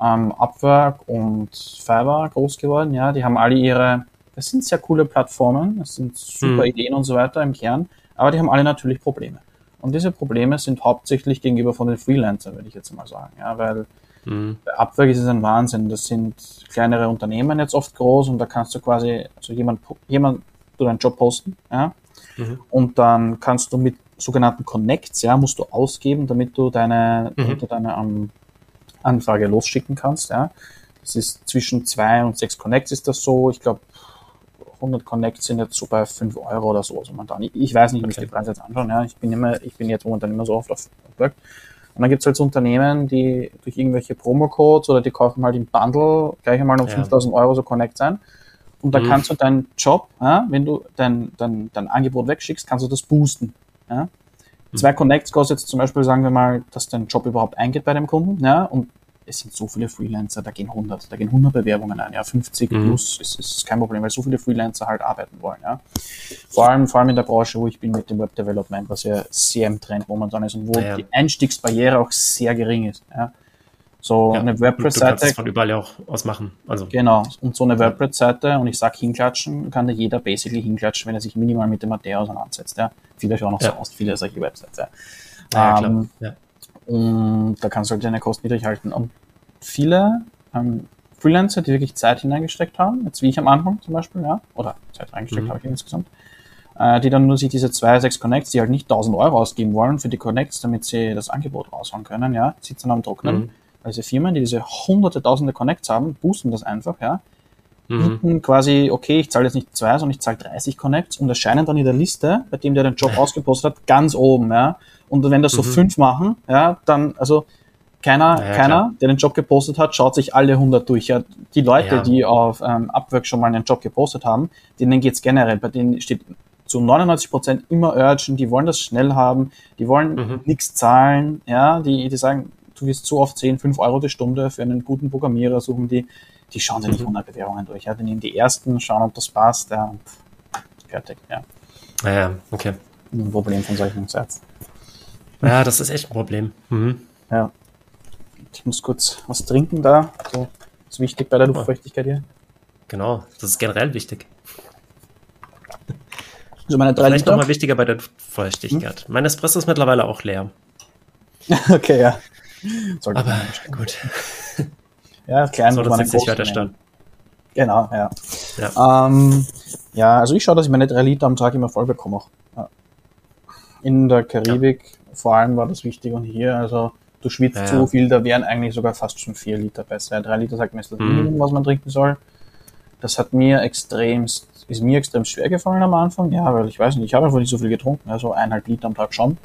ähm, Upwork und Fiverr groß geworden. Ja, die haben alle ihre, das sind sehr coole Plattformen, das sind super mhm. Ideen und so weiter im Kern aber die haben alle natürlich Probleme. Und diese Probleme sind hauptsächlich gegenüber von den Freelancern, würde ich jetzt mal sagen. Ja, weil mhm. bei Upwork ist es ein Wahnsinn. Das sind kleinere Unternehmen jetzt oft groß und da kannst du quasi, also jemand, jemand du deinen Job posten, ja, mhm. und dann kannst du mit sogenannten Connects, ja, musst du ausgeben, damit du deine, mhm. damit du deine um, Anfrage losschicken kannst, ja. Das ist zwischen zwei und sechs Connects ist das so. Ich glaube, 100 Connects sind jetzt so bei 5 Euro oder so. Also momentan. Ich, ich weiß nicht, wie okay. ich die Preise jetzt anschauen. Ja. Ich bin immer, ich bin jetzt momentan immer so oft auf Work. Und dann gibt es halt so Unternehmen, die durch irgendwelche Promo-Codes oder die kaufen halt im Bundle gleich einmal um ja. 5000 Euro so Connect sein. Und da mhm. kannst du deinen Job, ja, wenn du dein, dein, dein Angebot wegschickst, kannst du das boosten. Ja. Mhm. Zwei Connects kostet jetzt zum Beispiel, sagen wir mal, dass dein Job überhaupt eingeht bei dem Kunden, ja, und es sind so viele Freelancer, da gehen 100, da gehen 100 Bewerbungen ein, ja, 50 mhm. plus ist, ist kein Problem, weil so viele Freelancer halt arbeiten wollen, ja. Vor allem, vor allem in der Branche, wo ich bin mit dem Web Development, was ja sehr im Trend momentan ist und wo ja, die Einstiegsbarriere auch sehr gering ist, ja. So ja, eine WordPress-Seite. von überall auch aus machen. Also. Genau. Und so eine WordPress-Seite, und ich sag hinklatschen, kann da jeder basically hinklatschen, wenn er sich minimal mit der Materie auseinandersetzt. Ja. Viele schauen auch ja. so aus, viele solche Websites. Ja. Ja, ähm, ja. Und da kannst du halt deine Kosten niedrig halten. Und viele ähm, Freelancer, die wirklich Zeit hineingesteckt haben, jetzt wie ich am Anfang zum Beispiel, ja, oder Zeit reingesteckt mhm. habe ich insgesamt, äh, die dann nur sich diese zwei, sechs Connects, die halt nicht 1000 Euro ausgeben wollen für die Connects, damit sie das Angebot raushauen können, ja, sitzen am Trocknen. Mhm. also Firmen, die diese hunderte, tausende Connects haben, boosten das einfach, ja, mhm. bieten quasi, okay, ich zahle jetzt nicht zwei, sondern ich zahle 30 Connects und erscheinen dann in der Liste, bei dem der den Job ausgepostet hat, ganz oben, ja. Und wenn das so mhm. fünf machen, ja, dann, also keiner, naja, keiner, klar. der den Job gepostet hat, schaut sich alle 100 durch. Ja, die Leute, ja. die auf ähm, Upwork schon mal einen Job gepostet haben, denen geht's generell, bei denen steht zu 99 Prozent immer urgent, die wollen das schnell haben, die wollen mhm. nichts zahlen, ja, die, die sagen, du wirst so oft 10, 5 Euro die Stunde für einen guten Programmierer suchen, die, die schauen sich nicht 100 mhm. Bewerbungen durch, ja, die nehmen die ersten, schauen, ob das passt, ja, und fertig, ja. Ja, ja okay. Ein Problem von solchen Sites. Ja, das ist echt ein Problem. Mhm. Ja. Ich muss kurz was trinken da. So, ist wichtig bei der Luftfeuchtigkeit hier. Genau, das ist generell wichtig. Also meine drei Vielleicht nochmal wichtiger bei der Luftfeuchtigkeit. Hm? Mein Espresso ist mittlerweile auch leer. okay, ja. Sollte Aber gut. Ja, klein Soll das jetzt nicht weiter stören. Genau, ja. Ja. Ähm, ja, also ich schaue, dass ich meine drei Liter am Tag immer voll bekomme. Ja. In der Karibik ja. vor allem war das wichtig und hier, also du schwitzt ja, so viel, da wären eigentlich sogar fast schon vier Liter besser. Drei Liter sagt man ist das mhm. Minimum, was man trinken soll. Das hat mir extremst, ist mir extrem schwer gefallen am Anfang, ja, weil ich weiß nicht, ich habe einfach nicht so viel getrunken, also eineinhalb Liter am Tag schon.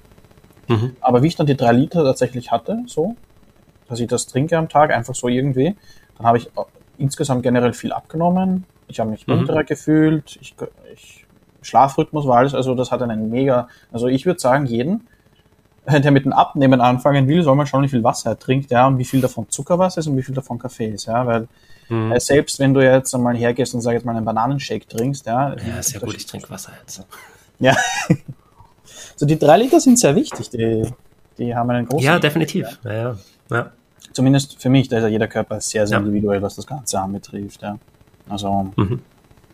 Mhm. Aber wie ich dann die drei Liter tatsächlich hatte, so, dass ich das trinke am Tag, einfach so irgendwie, dann habe ich insgesamt generell viel abgenommen. Ich habe mich munterer mhm. gefühlt, ich, ich, Schlafrhythmus war alles, also das hat einen mega, also ich würde sagen, jeden, der mit dem Abnehmen anfangen will, soll man schauen, wie viel Wasser er trinkt, ja, und wie viel davon Zuckerwasser ist und wie viel davon Kaffee ist, ja, weil mhm. äh, selbst wenn du jetzt einmal hergehst und sag jetzt mal einen Bananenshake trinkst, ja. Ja, ja gut, ich trinke Wasser jetzt. Ja. so die drei Liter sind sehr wichtig, die, die haben einen großen. Ja, definitiv. Ja. Ja, ja. Zumindest für mich, da ist ja jeder Körper sehr, sehr individuell, was das Ganze anbetrifft, ja. Also, mhm.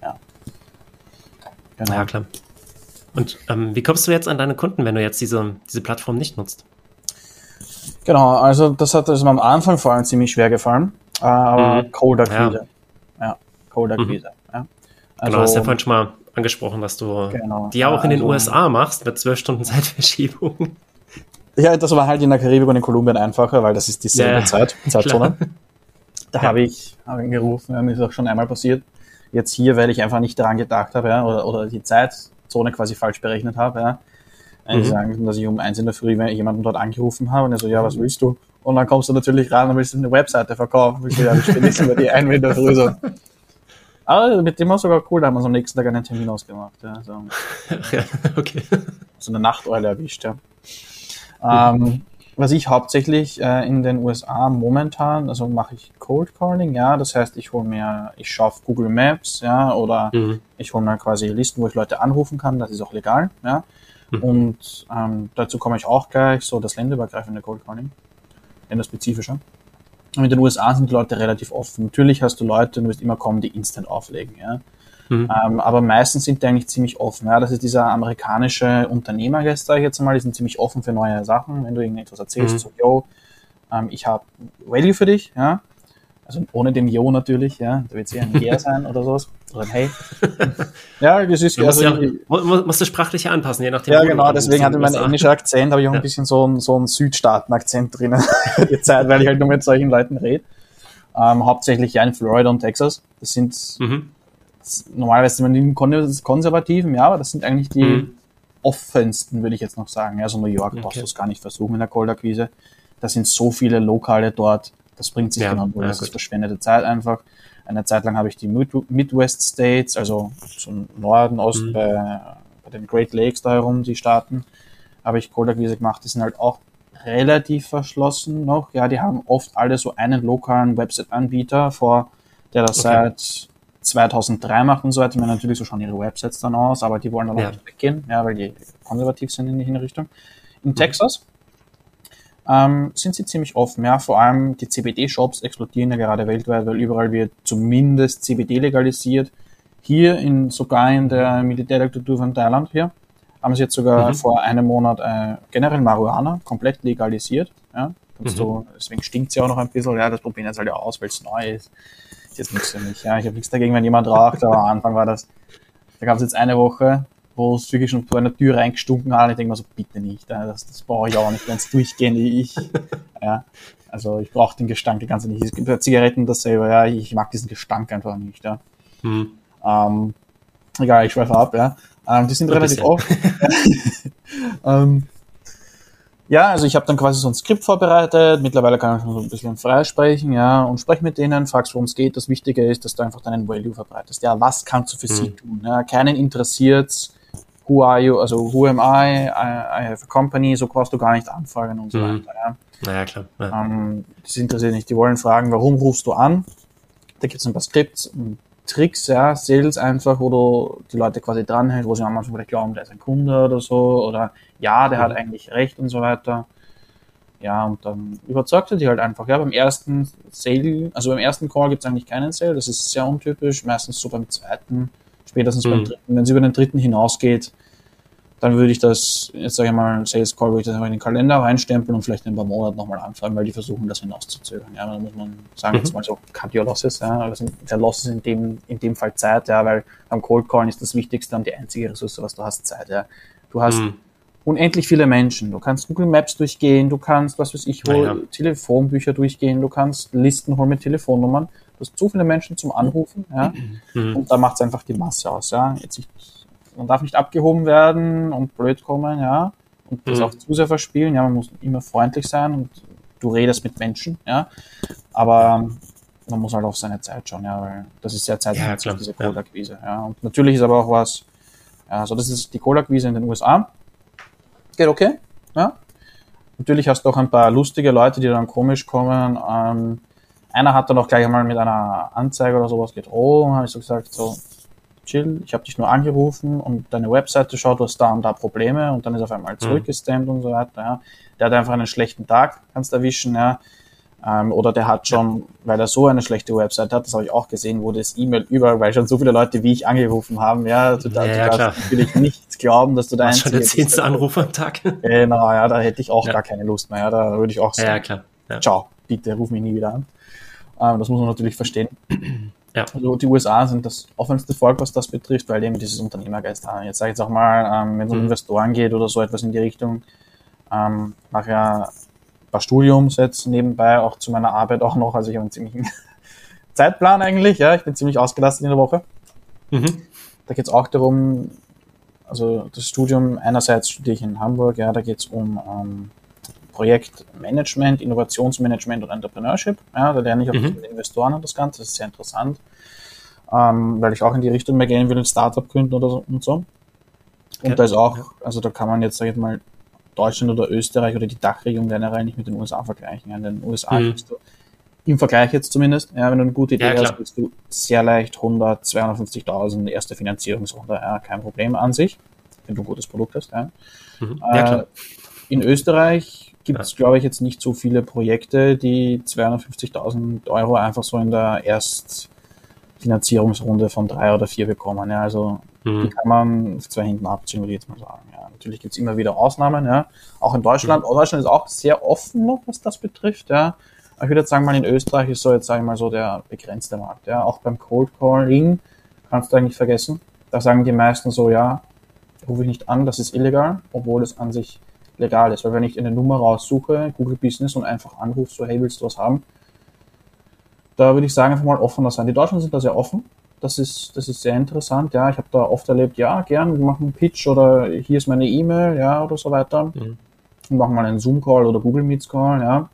ja. Genau. Ja, klar. Und ähm, wie kommst du jetzt an deine Kunden, wenn du jetzt diese, diese Plattform nicht nutzt? Genau, also das hat also am Anfang vor allem ziemlich schwer gefallen, äh, aber mhm. Cold Akquise. Ja, ja Cold Akquise. Mhm. Ja. Also, genau, hast ja vorhin schon mal angesprochen, dass du genau, die ja auch in den also, USA machst mit zwölf Stunden Zeitverschiebung. Ja, das war halt in der Karibik und in Kolumbien einfacher, weil das ist dieselbe ja, Zeit, Zeitzone. Da ja. habe ich hab angerufen, mir ist auch schon einmal passiert. Jetzt hier, weil ich einfach nicht daran gedacht habe, ja, oder, oder die Zeit Zone quasi falsch berechnet habe. Ja. Mhm. sagen, dass ich um eins in der Früh jemanden dort angerufen habe und er so, ja, was willst du? Und dann kommst du natürlich ran und willst eine Webseite verkaufen. Willst du ja, ich bin jetzt über die ein in der Früh so. Aber mit dem war sogar cool, da haben wir uns am nächsten Tag einen Termin ausgemacht. Ja, so. ja okay. So eine Nachteule erwischt, ja. Ähm, was ich hauptsächlich äh, in den USA momentan, also mache ich Cold Calling, ja, das heißt, ich hole mir, ich schaue auf Google Maps, ja, oder mhm. ich hole mir quasi Listen, wo ich Leute anrufen kann, das ist auch legal, ja. Mhm. Und ähm, dazu komme ich auch gleich, so das länderübergreifende Cold Calling, länderspezifischer. Und in den USA sind die Leute relativ offen. Natürlich hast du Leute, du wirst immer kommen, die instant auflegen, ja. Mhm. Ähm, aber meistens sind die eigentlich ziemlich offen. Ja, das ist dieser amerikanische Unternehmer, sage ich jetzt mal, die sind ziemlich offen für neue Sachen. Wenn du irgendetwas erzählst, mhm. so, yo, ähm, ich habe Value für dich, ja. Also ohne dem Yo natürlich, ja. Da wird es eher ein Yeah sein oder sowas. Oder ein Hey. ja, das ist du musst, also, ja, musst, musst du sprachlich anpassen, je nachdem. Ja, genau, deswegen hatte mein englischer Akzent, habe ich auch ja. ein bisschen so einen, so einen Südstaaten-Akzent drinnen. die Zeit, weil ich halt nur mit solchen Leuten rede. Ähm, hauptsächlich ja in Florida und Texas. Das sind mhm normalerweise sind wir die Konservativen, ja, aber das sind eigentlich die mhm. offensten, würde ich jetzt noch sagen. Also New York okay. brauchst du es gar nicht versuchen in der Cold-Akquise. Da sind so viele Lokale dort, das bringt sich ja, genau. Ja, das ist verschwendete Zeit einfach. Eine Zeit lang habe ich die Midwest States, also zum Norden, Osten, mhm. bei, bei den Great Lakes da herum, die Staaten, habe ich Cold-Akquise gemacht. Die sind halt auch relativ verschlossen noch. Ja, die haben oft alle so einen lokalen Website-Anbieter vor, der das okay. seit 2003 macht und so weiter, meine natürlich so schon ihre Websites dann aus, aber die wollen dann auch nicht weggehen, ja, weil die konservativ sind in die Richtung. In mhm. Texas ähm, sind sie ziemlich offen, ja, vor allem die CBD-Shops explodieren ja gerade weltweit, weil überall wird zumindest CBD legalisiert. Hier in, sogar in der Militärdiktatur von Thailand hier, haben sie jetzt sogar mhm. vor einem Monat äh, generell Marihuana komplett legalisiert, ja. Mhm. Du, deswegen stinkt sie auch noch ein bisschen, ja, das probieren jetzt halt ja aus, weil es neu ist jetzt nichts für mich. Ja, ich habe nichts dagegen, wenn jemand raucht, aber am Anfang war das, da gab es jetzt eine Woche, wo es wirklich schon vor einer Tür reingestunken hat. Ich denke mir so, bitte nicht, das, das brauche ich auch nicht, wenn es durchgehend ich. Ja. Also ich brauche den Gestank die ganze nicht. Es gibt ja Zigaretten dasselbe, ja, ich mag diesen Gestank einfach nicht, ja. Hm. Ähm, egal, ich schweife ab, ja. Ähm, die sind relativ oft. ähm, ja, also ich habe dann quasi so ein Skript vorbereitet. Mittlerweile kann ich schon so ein bisschen freisprechen, ja, und spreche mit denen, fragst, worum es geht. Das Wichtige ist, dass du einfach deinen Value verbreitest. Ja, was kannst du für hm. sie tun? Ja, keinen interessiert's, who are you, also who am I, I, I have a company, so brauchst du gar nicht anfragen und so mhm. weiter. Ja. Naja, klar. Ja. Ähm, das interessiert nicht. Die wollen fragen, warum rufst du an? Da gibt es ein paar Skripts, Tricks, ja, Sales einfach, wo du die Leute quasi dranhältst, wo sie am Anfang vielleicht glauben, der ist ein Kunde oder so, oder ja, der mhm. hat eigentlich recht und so weiter. Ja, und dann überzeugt er die halt einfach. Ja, beim ersten Sale, also beim ersten Call gibt es eigentlich keinen Sale, das ist sehr untypisch, meistens so beim zweiten, spätestens mhm. beim dritten. Wenn es über den dritten hinausgeht, dann würde ich das, jetzt sage ich mal, Sales Call, würde ich das in den Kalender reinstempeln und vielleicht in ein paar Monaten nochmal anfragen, weil die versuchen, das hinauszuzögern. Ja, dann muss man sagen, mhm. jetzt mal so, cut your losses, ja, also der Loss ist in dem, in dem Fall Zeit, ja, weil beim Cold Calling ist das Wichtigste und die einzige Ressource, was du hast, Zeit, ja. Du hast mhm. unendlich viele Menschen, du kannst Google Maps durchgehen, du kannst, was weiß ich, wo, ja. Telefonbücher durchgehen, du kannst Listen holen mit Telefonnummern, du hast zu viele Menschen zum Anrufen, ja, mhm. und da macht es einfach die Masse aus, ja. Jetzt ich, man darf nicht abgehoben werden und blöd kommen, ja, und das mhm. auch zu sehr verspielen, ja, man muss immer freundlich sein und du redest mit Menschen, ja, aber man muss halt auf seine Zeit schauen, ja, weil das ist sehr zeitintensiv, ja, diese Cold-Akquise, ja. ja, und natürlich ist aber auch was, ja, so das ist die Cold-Akquise in den USA, geht okay, ja, natürlich hast du auch ein paar lustige Leute, die dann komisch kommen, ähm, einer hat dann auch gleich einmal mit einer Anzeige oder sowas gedroht, habe ich so gesagt, so, chill, ich habe dich nur angerufen und deine Webseite schaut, du hast da und da Probleme und dann ist auf einmal zurückgestemmt mhm. und so weiter. Ja. Der hat einfach einen schlechten Tag, kannst erwischen, ja. Ähm, oder der hat schon, weil er so eine schlechte Website hat, das habe ich auch gesehen, wo das E-Mail überall, weil schon so viele Leute wie ich angerufen haben, ja, also da, ja, du darfst natürlich nicht glauben, dass du da schon der zehnte Anruf am Tag. Genau, ja, da hätte ich auch ja. gar keine Lust mehr, ja, da würde ich auch sagen, ja, klar. Ja. ciao, bitte, ruf mich nie wieder an. Ähm, das muss man natürlich verstehen. Ja. Also die USA sind das offenste Volk, was das betrifft, weil eben dieses Unternehmergeist haben. Jetzt sage ich jetzt auch mal, ähm, wenn es um mhm. Investoren geht oder so etwas in die Richtung, ähm, mache ja ein paar Studiums jetzt nebenbei, auch zu meiner Arbeit auch noch. Also ich habe einen ziemlichen Zeitplan eigentlich, ja, ich bin ziemlich ausgelastet in der Woche. Mhm. Da geht es auch darum, also das Studium, einerseits studiere ich in Hamburg, ja, da geht es um ähm, Projektmanagement, Innovationsmanagement und Entrepreneurship. Ja, da lerne ich auch mhm. mit Investoren und das Ganze. Das ist sehr interessant, ähm, weil ich auch in die Richtung mehr gehen will, ein Startup gründen oder so und so. Und okay. da ist auch, also da kann man jetzt, sag ich mal, Deutschland oder Österreich oder die Dachregion generell nicht mit den USA vergleichen. In den USA mhm. du im Vergleich jetzt zumindest, ja, wenn du eine gute Idee ja, hast, kriegst du sehr leicht 100, 250.000 erste Finanzierungsrunde, ja, kein Problem an sich, wenn du ein gutes Produkt hast. Ja. Mhm. Äh, in Österreich gibt es, glaube ich, jetzt nicht so viele Projekte, die 250.000 Euro einfach so in der Erstfinanzierungsrunde von drei oder vier bekommen. Ja, also mhm. die kann man zwei hinten abziehen, würde ich jetzt mal sagen. Ja, natürlich gibt es immer wieder Ausnahmen. Ja, auch in Deutschland. Mhm. Deutschland ist auch sehr offen noch, was das betrifft. Ja, ich würde jetzt sagen, mal in Österreich ist so jetzt sage ich mal so der begrenzte Markt. Ja, auch beim Cold Calling kannst du eigentlich vergessen. Da sagen die meisten so, ja, rufe ich nicht an, das ist illegal, obwohl es an sich legal ist. Weil wenn ich eine Nummer raussuche, Google Business und einfach anrufe, so, hey, willst du was haben? Da würde ich sagen, einfach mal offener sein. Die Deutschen sind da sehr offen. Das ist, das ist sehr interessant. Ja, ich habe da oft erlebt, ja, gern, wir machen einen Pitch oder hier ist meine E-Mail, ja, oder so weiter. Mhm. Und machen mal einen Zoom-Call oder Google Meets-Call, ja.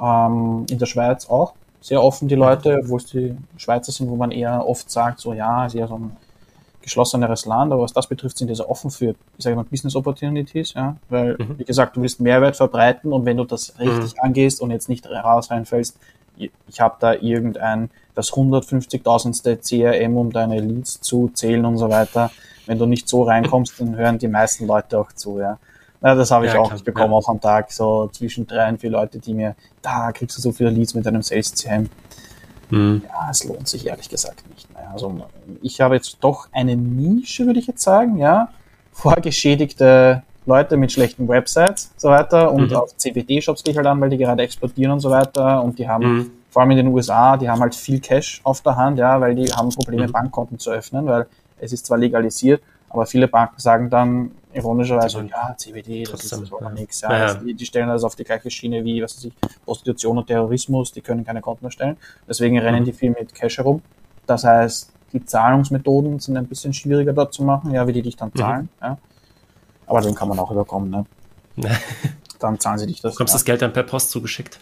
Ähm, in der Schweiz auch sehr offen die Leute, wo es die Schweizer sind, wo man eher oft sagt, so ja, ist eher so ein geschlosseneres Land, aber was das betrifft, sind die sehr offen für, ich sage mal, Business Opportunities, ja, weil, mhm. wie gesagt, du willst Mehrwert verbreiten und wenn du das richtig mhm. angehst und jetzt nicht raus reinfällst, ich habe da irgendein, das 150.000ste CRM, um deine Leads zu zählen und so weiter. Wenn du nicht so reinkommst, dann hören die meisten Leute auch zu, ja. Ja, das habe ich ja, auch klar, bekommen, ja. auch am Tag, so zwischen drei und vier Leute, die mir, da kriegst du so viele Leads mit deinem Sales CRM. Mhm. Ja, es lohnt sich ehrlich gesagt nicht. Also ich habe jetzt doch eine Nische, würde ich jetzt sagen, ja, vorgeschädigte Leute mit schlechten Websites so weiter und mhm. auf CBD-Shops gehe ich halt an, weil die gerade exportieren und so weiter und die haben mhm. vor allem in den USA, die haben halt viel Cash auf der Hand, ja, weil die haben Probleme, mhm. Bankkonten zu öffnen, weil es ist zwar legalisiert, aber viele Banken sagen dann, ironischerweise, ja, CBD, das Trotzdem, ist das ja. nichts. Ja, ja. Die, die, stellen das auf die gleiche Schiene wie, was weiß ich, Prostitution und Terrorismus, die können keine Konten erstellen. Deswegen rennen mhm. die viel mit Cash herum. Das heißt, die Zahlungsmethoden sind ein bisschen schwieriger dort zu machen, ja, wie die dich dann mhm. zahlen. Mhm. Ja. Aber den kann man auch überkommen, ne? dann zahlen sie dich das. Du bekommst ja. das Geld dann per Post zugeschickt?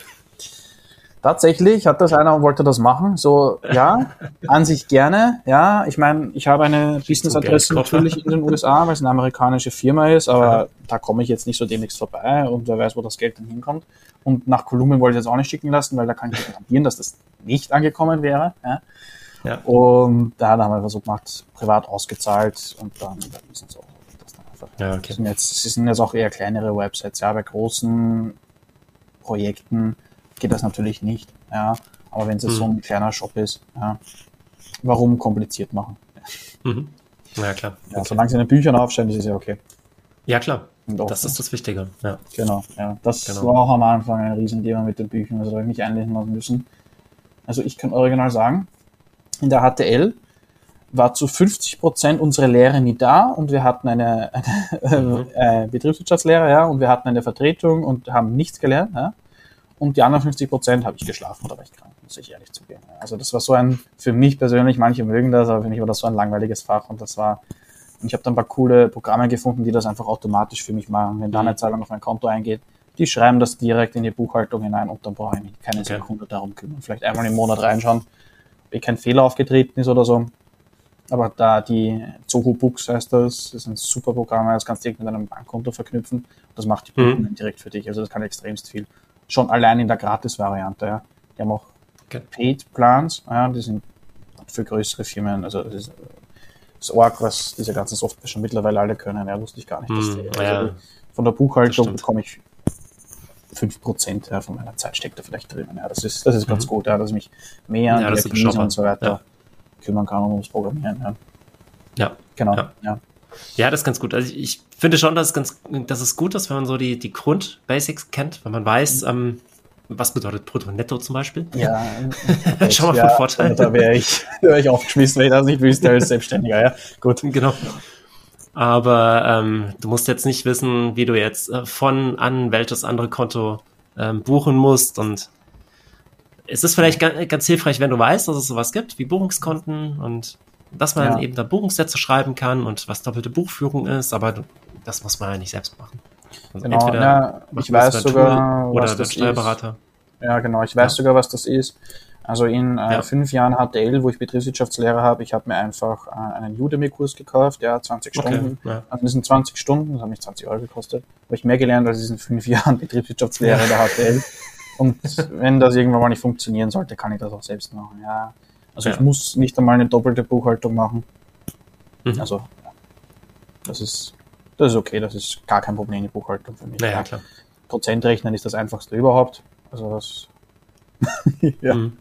Tatsächlich hat das einer und wollte das machen. So, ja, an sich gerne. Ja, ich meine, ich habe eine Business-Adresse natürlich in den USA, weil es eine amerikanische Firma ist, aber ja. da komme ich jetzt nicht so demnächst vorbei und wer weiß, wo das Geld dann hinkommt. Und nach Kolumbien wollte ich jetzt auch nicht schicken lassen, weil da kann ich garantieren, dass das nicht angekommen wäre. Ja. Ja. Und da haben wir einfach so gemacht, privat ausgezahlt und dann überwiesen so. Das dann einfach. Ja, okay. sind jetzt, sie sind jetzt auch eher kleinere Websites. Ja, bei großen Projekten geht das natürlich nicht. Ja. Aber wenn es jetzt mhm. so ein kleiner Shop ist, ja, warum kompliziert machen? Mhm. Ja, klar. Ja, okay. Solange sie in den Büchern aufstellen, ist es ja okay. Ja, klar. Das ist das Wichtige. Ja. Genau, ja. Das genau. war auch am Anfang ein Riesenthema mit den Büchern, also da habe ich mich einlesen lassen müssen. Also ich kann original sagen, in der HTL war zu 50 Prozent unsere Lehre nie da und wir hatten eine, eine mhm. äh, Betriebswirtschaftslehre, ja, und wir hatten eine Vertretung und haben nichts gelernt, ja und die anderen 50 Prozent habe ich geschlafen oder war ich krank, muss ich ehrlich zugeben. Also das war so ein, für mich persönlich, manche mögen das, aber für mich war das so ein langweiliges Fach und das war, und ich habe dann ein paar coole Programme gefunden, die das einfach automatisch für mich machen. Wenn da eine mhm. Zahlung auf mein Konto eingeht, die schreiben das direkt in die Buchhaltung hinein und dann brauche ich mich keine okay. Sekunde darum kümmern. Vielleicht einmal im Monat reinschauen, kein Fehler aufgetreten ist oder so. Aber da die Zoho Books heißt das, das ist ein super Programm, das kannst du direkt mit deinem Bankkonto verknüpfen. Das macht die Buchungen mhm. direkt für dich. Also das kann extremst viel schon allein in der Gratis-Variante. Ja. Die haben auch okay. Paid-Plans, ja, die sind für größere Firmen, also das ist das Org, was diese ganzen Software schon mittlerweile alle können, ja, wusste ich gar nicht. Dass hm, die, also von der Buchhaltung bekomme ich 5% ja, von meiner Zeit steckt da vielleicht drin. Ja, das ist, das ist mhm. ganz gut, ja, dass ich mich mehr an ja, die APIs und so weiter ja. kümmern kann und ums Programmieren. Ja, ja. genau. Ja. ja. Das ist ganz gut. Also ich, ich finde schon, dass es ganz, dass es gut ist, wenn man so die, die Grundbasics kennt, wenn man weiß, mhm. ähm, was bedeutet Brutto-Netto zum Beispiel? Ja, schon mal von Vorteil. Da wäre ich, wär ich aufgeschmissen, wenn ich das nicht wüsste als Selbstständiger. Ja, gut. Genau. Aber ähm, du musst jetzt nicht wissen, wie du jetzt äh, von an welches andere Konto ähm, buchen musst. Und es ist vielleicht ganz, ganz hilfreich, wenn du weißt, dass es sowas gibt, wie Buchungskonten und dass man ja. eben da Buchungssätze schreiben kann und was doppelte Buchführung ist, aber das muss man ja nicht selbst machen. Also genau, entweder ja, ich weiß sogar, oder der Steuerberater. Ist. Ja, genau, ich weiß ja. sogar, was das ist. Also in äh, ja. fünf Jahren HTL, wo ich Betriebswirtschaftslehre habe, ich habe mir einfach äh, einen Udemy-Kurs gekauft, ja, 20 okay. Stunden. Ja. Also das sind 20 Stunden, das hat mich 20 Euro gekostet. Habe ich mehr gelernt als in fünf Jahren Betriebswirtschaftslehre in der HTL. Und wenn das irgendwann mal nicht funktionieren sollte, kann ich das auch selbst machen. Ja, also ja. ich muss nicht einmal eine doppelte Buchhaltung machen. Mhm. Also das ist, das ist okay, das ist gar kein Problem, die Buchhaltung für mich. Naja, klar. Prozentrechnen ist das einfachste überhaupt. Also das ja. Mhm.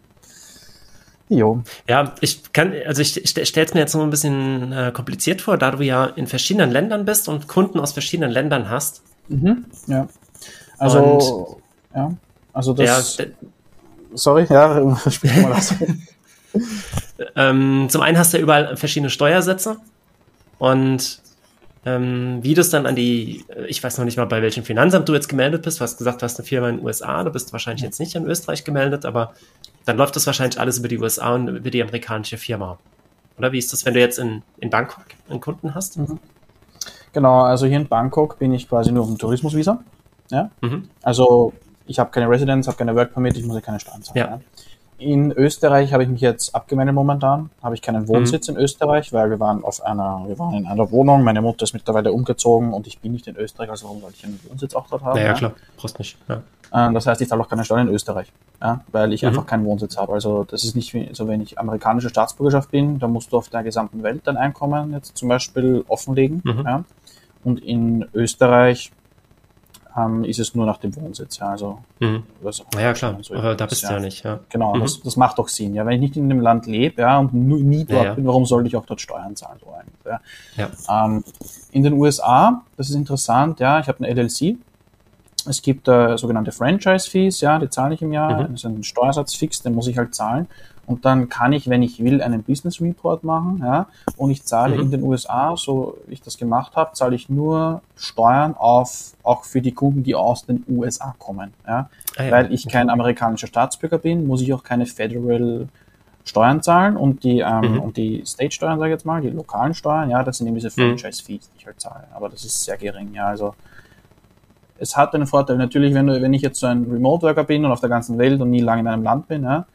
Jo. Ja, ich kann, also ich, ich stelle es mir jetzt noch ein bisschen äh, kompliziert vor, da du ja in verschiedenen Ländern bist und Kunden aus verschiedenen Ländern hast. Mhm, ja. Also, und, ja, also das. Ja, sorry, ja, spiel mal das. ähm, zum einen hast du ja überall verschiedene Steuersätze und ähm, wie du es dann an die, ich weiß noch nicht mal, bei welchem Finanzamt du jetzt gemeldet bist. Du hast gesagt, du hast eine Firma in den USA, du bist wahrscheinlich jetzt nicht in Österreich gemeldet, aber dann läuft das wahrscheinlich alles über die USA und über die amerikanische Firma. Oder wie ist das, wenn du jetzt in, in Bangkok einen Kunden hast? Mhm. Genau, also hier in Bangkok bin ich quasi nur auf dem Tourismusvisa. Ja? Mhm. Also ich habe keine Residence, habe keine Work Permit, ich muss ja keine Steuern zahlen. Ja. ja? In Österreich habe ich mich jetzt abgemeldet momentan. Habe ich keinen Wohnsitz mhm. in Österreich, weil wir waren auf einer, wir waren in einer Wohnung. Meine Mutter ist mittlerweile umgezogen und ich bin nicht in Österreich, also warum sollte ich einen Wohnsitz auch dort haben? Naja, ja, klar, brauchst nicht. Ja. Ähm, das heißt, ich zahle auch keine Steuern in Österreich, ja, weil ich mhm. einfach keinen Wohnsitz habe. Also das ist nicht so, wenn ich amerikanische Staatsbürgerschaft bin, dann musst du auf der gesamten Welt dein Einkommen jetzt zum Beispiel offenlegen. Mhm. Ja. Und in Österreich ähm, ist es nur nach dem Wohnsitz. Ja, also, mhm. was, ja, klar, so aber da bist du ja nicht. Ja. Genau, mhm. das, das macht doch Sinn. Ja, wenn ich nicht in dem Land lebe ja, und nie dort ja, bin, warum sollte ich auch dort Steuern zahlen? Eigentlich, ja. ja. Ähm, in den USA, das ist interessant, ja, ich habe eine LLC. Es gibt äh, sogenannte Franchise-Fees, ja, die zahle ich im Jahr. Mhm. Das ist ein Steuersatz fix, den muss ich halt zahlen. Und dann kann ich, wenn ich will, einen Business Report machen, ja, und ich zahle Mhm. in den USA, so wie ich das gemacht habe, zahle ich nur Steuern auf, auch für die Kunden, die aus den USA kommen, ja. Ah, ja. Weil ich kein amerikanischer Staatsbürger bin, muss ich auch keine Federal Steuern zahlen und die, ähm, Mhm. und die State-Steuern, sage ich jetzt mal, die lokalen Steuern, ja, das sind eben diese Mhm. Franchise-Fees, die ich halt zahle. Aber das ist sehr gering, ja. Also es hat einen Vorteil. Natürlich, wenn du, wenn ich jetzt so ein Remote-Worker bin und auf der ganzen Welt und nie lange in einem Land bin, ja,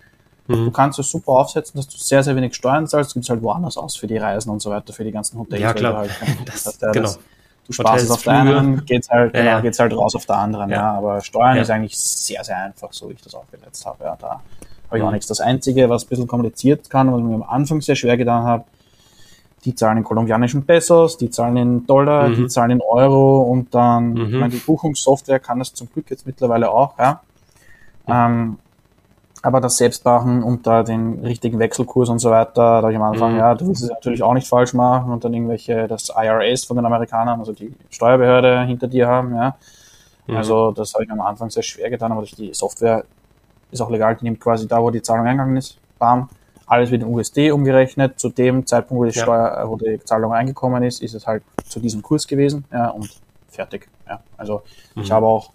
du Mhm. kannst es super aufsetzen, dass du sehr, sehr wenig Steuern zahlst, gibt's halt woanders aus für die Reisen und so weiter, für die ganzen Hotels. Ja, klar. du Halt, Das- das, genau. das, du sparst es auf der einen, geht's halt, Ja, genau, ja. geht's halt raus auf der anderen, ja. Ja. Aber Steuern ist eigentlich sehr, sehr einfach, so wie ich das aufgesetzt habe, ja. Da habe ich auch Mhm. nichts. Das Einzige, was ein bisschen kompliziert kann, was mir am Anfang sehr schwer getan habe, die zahlen in kolumbianischen Pesos, die zahlen in Dollar, Mhm. die zahlen in Euro und dann, Mhm. ich meine, die Buchungssoftware kann das zum Glück jetzt mittlerweile auch, ja. Ähm, aber das Selbstmachen und da den richtigen Wechselkurs und so weiter, da habe ich am Anfang, Mhm. ja, du willst es natürlich auch nicht falsch machen und dann irgendwelche, das IRS von den Amerikanern, also die Steuerbehörde hinter dir haben, ja. Mhm. Also das habe ich am Anfang sehr schwer getan, aber durch die Software ist auch legal, die nimmt quasi da, wo die Zahlung eingegangen ist, bam, alles wird in USD umgerechnet. Zu dem Zeitpunkt, wo die Ja. Steuer, wo die Zahlung reingekommen ist, ist es halt zu diesem Kurs gewesen, ja, und fertig. Ja. Also ich Mhm. habe auch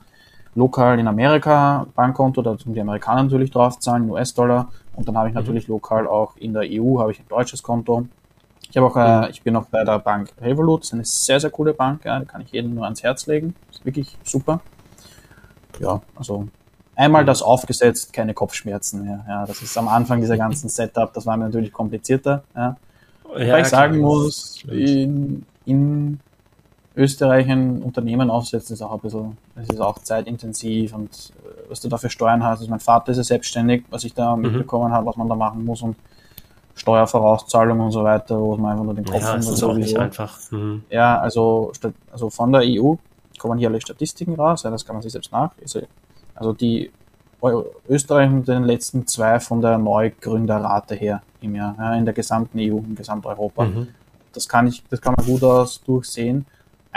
lokal in Amerika Bankkonto, da tun die Amerikaner natürlich drauf zahlen, US-Dollar, und dann habe ich Mhm. natürlich lokal auch in der EU habe ich ein deutsches Konto. Ich habe auch, äh, Mhm. ich bin auch bei der Bank Revolut, das ist eine sehr, sehr coole Bank, ja, die kann ich jedem nur ans Herz legen. Ist wirklich super. Ja, also einmal Mhm. das aufgesetzt, keine Kopfschmerzen mehr. Ja, das ist am Anfang dieser ganzen Setup, das war mir natürlich komplizierter. Ja. Ja, Weil ich sagen muss, in, in Österreich ein Unternehmen aufsetzen ist auch ein bisschen, es ist auch zeitintensiv und äh, was du da für Steuern hast. Also mein Vater ist ja selbstständig, was ich da Mhm. mitbekommen habe, was man da machen muss und Steuervorauszahlung und so weiter, wo man einfach nur den Kopf Ja, ist auch nicht einfach. Mhm. Ja, also, also von der EU kommen hier alle Statistiken raus, ja, das kann man sich selbst nachlesen. Also die Eu- Österreich und den letzten zwei von der Neugründerrate her im Jahr, ja, in der gesamten EU, in Gesamteuropa. Mhm. Das kann ich, das kann man gut aus durchsehen.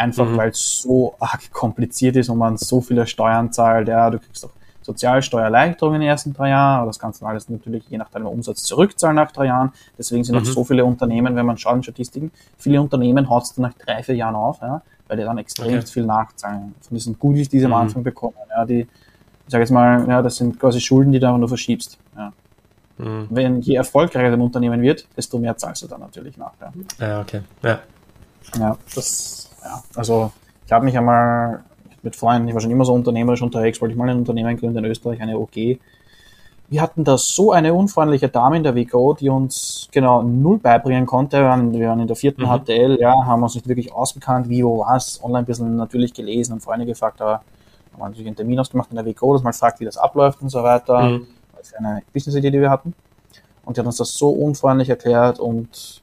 Einfach Mhm. weil es so arg kompliziert ist und man so viele Steuern zahlt. Ja, du kriegst auch Sozialsteuererleichterung in den ersten drei Jahren, aber das kannst du alles natürlich je nach deinem Umsatz zurückzahlen nach drei Jahren. Deswegen sind auch Mhm. so viele Unternehmen, wenn man schaut in Statistiken, viele Unternehmen haut es dann nach drei, vier Jahren auf, ja, weil die dann extrem Okay. viel nachzahlen. Von diesen Goodies, die sie am Mhm. Anfang bekommen. Ja, die, ich sage jetzt mal, ja, das sind quasi Schulden, die du einfach nur verschiebst. Ja. Mhm. Wenn je erfolgreicher dein Unternehmen wird, desto mehr zahlst du dann natürlich nach. Ja. Ja, okay. Ja. Ja, das, ja, also ich habe mich einmal mit Freunden, ich war schon immer so unternehmerisch unterwegs, wollte ich mal ein Unternehmen gründen in Österreich, eine OG. Wir hatten da so eine unfreundliche Dame in der WGO, die uns genau null beibringen konnte. Wir waren, wir waren in der vierten Mhm. HTL, ja, haben uns nicht wirklich ausgekannt, wie, wo, was, online ein bisschen natürlich gelesen und Freunde gefragt, aber haben natürlich einen Termin ausgemacht in der WGO, dass man fragt, wie das abläuft und so weiter. Mhm. Das ist eine Business-Idee, die wir hatten. Und die hat uns das so unfreundlich erklärt und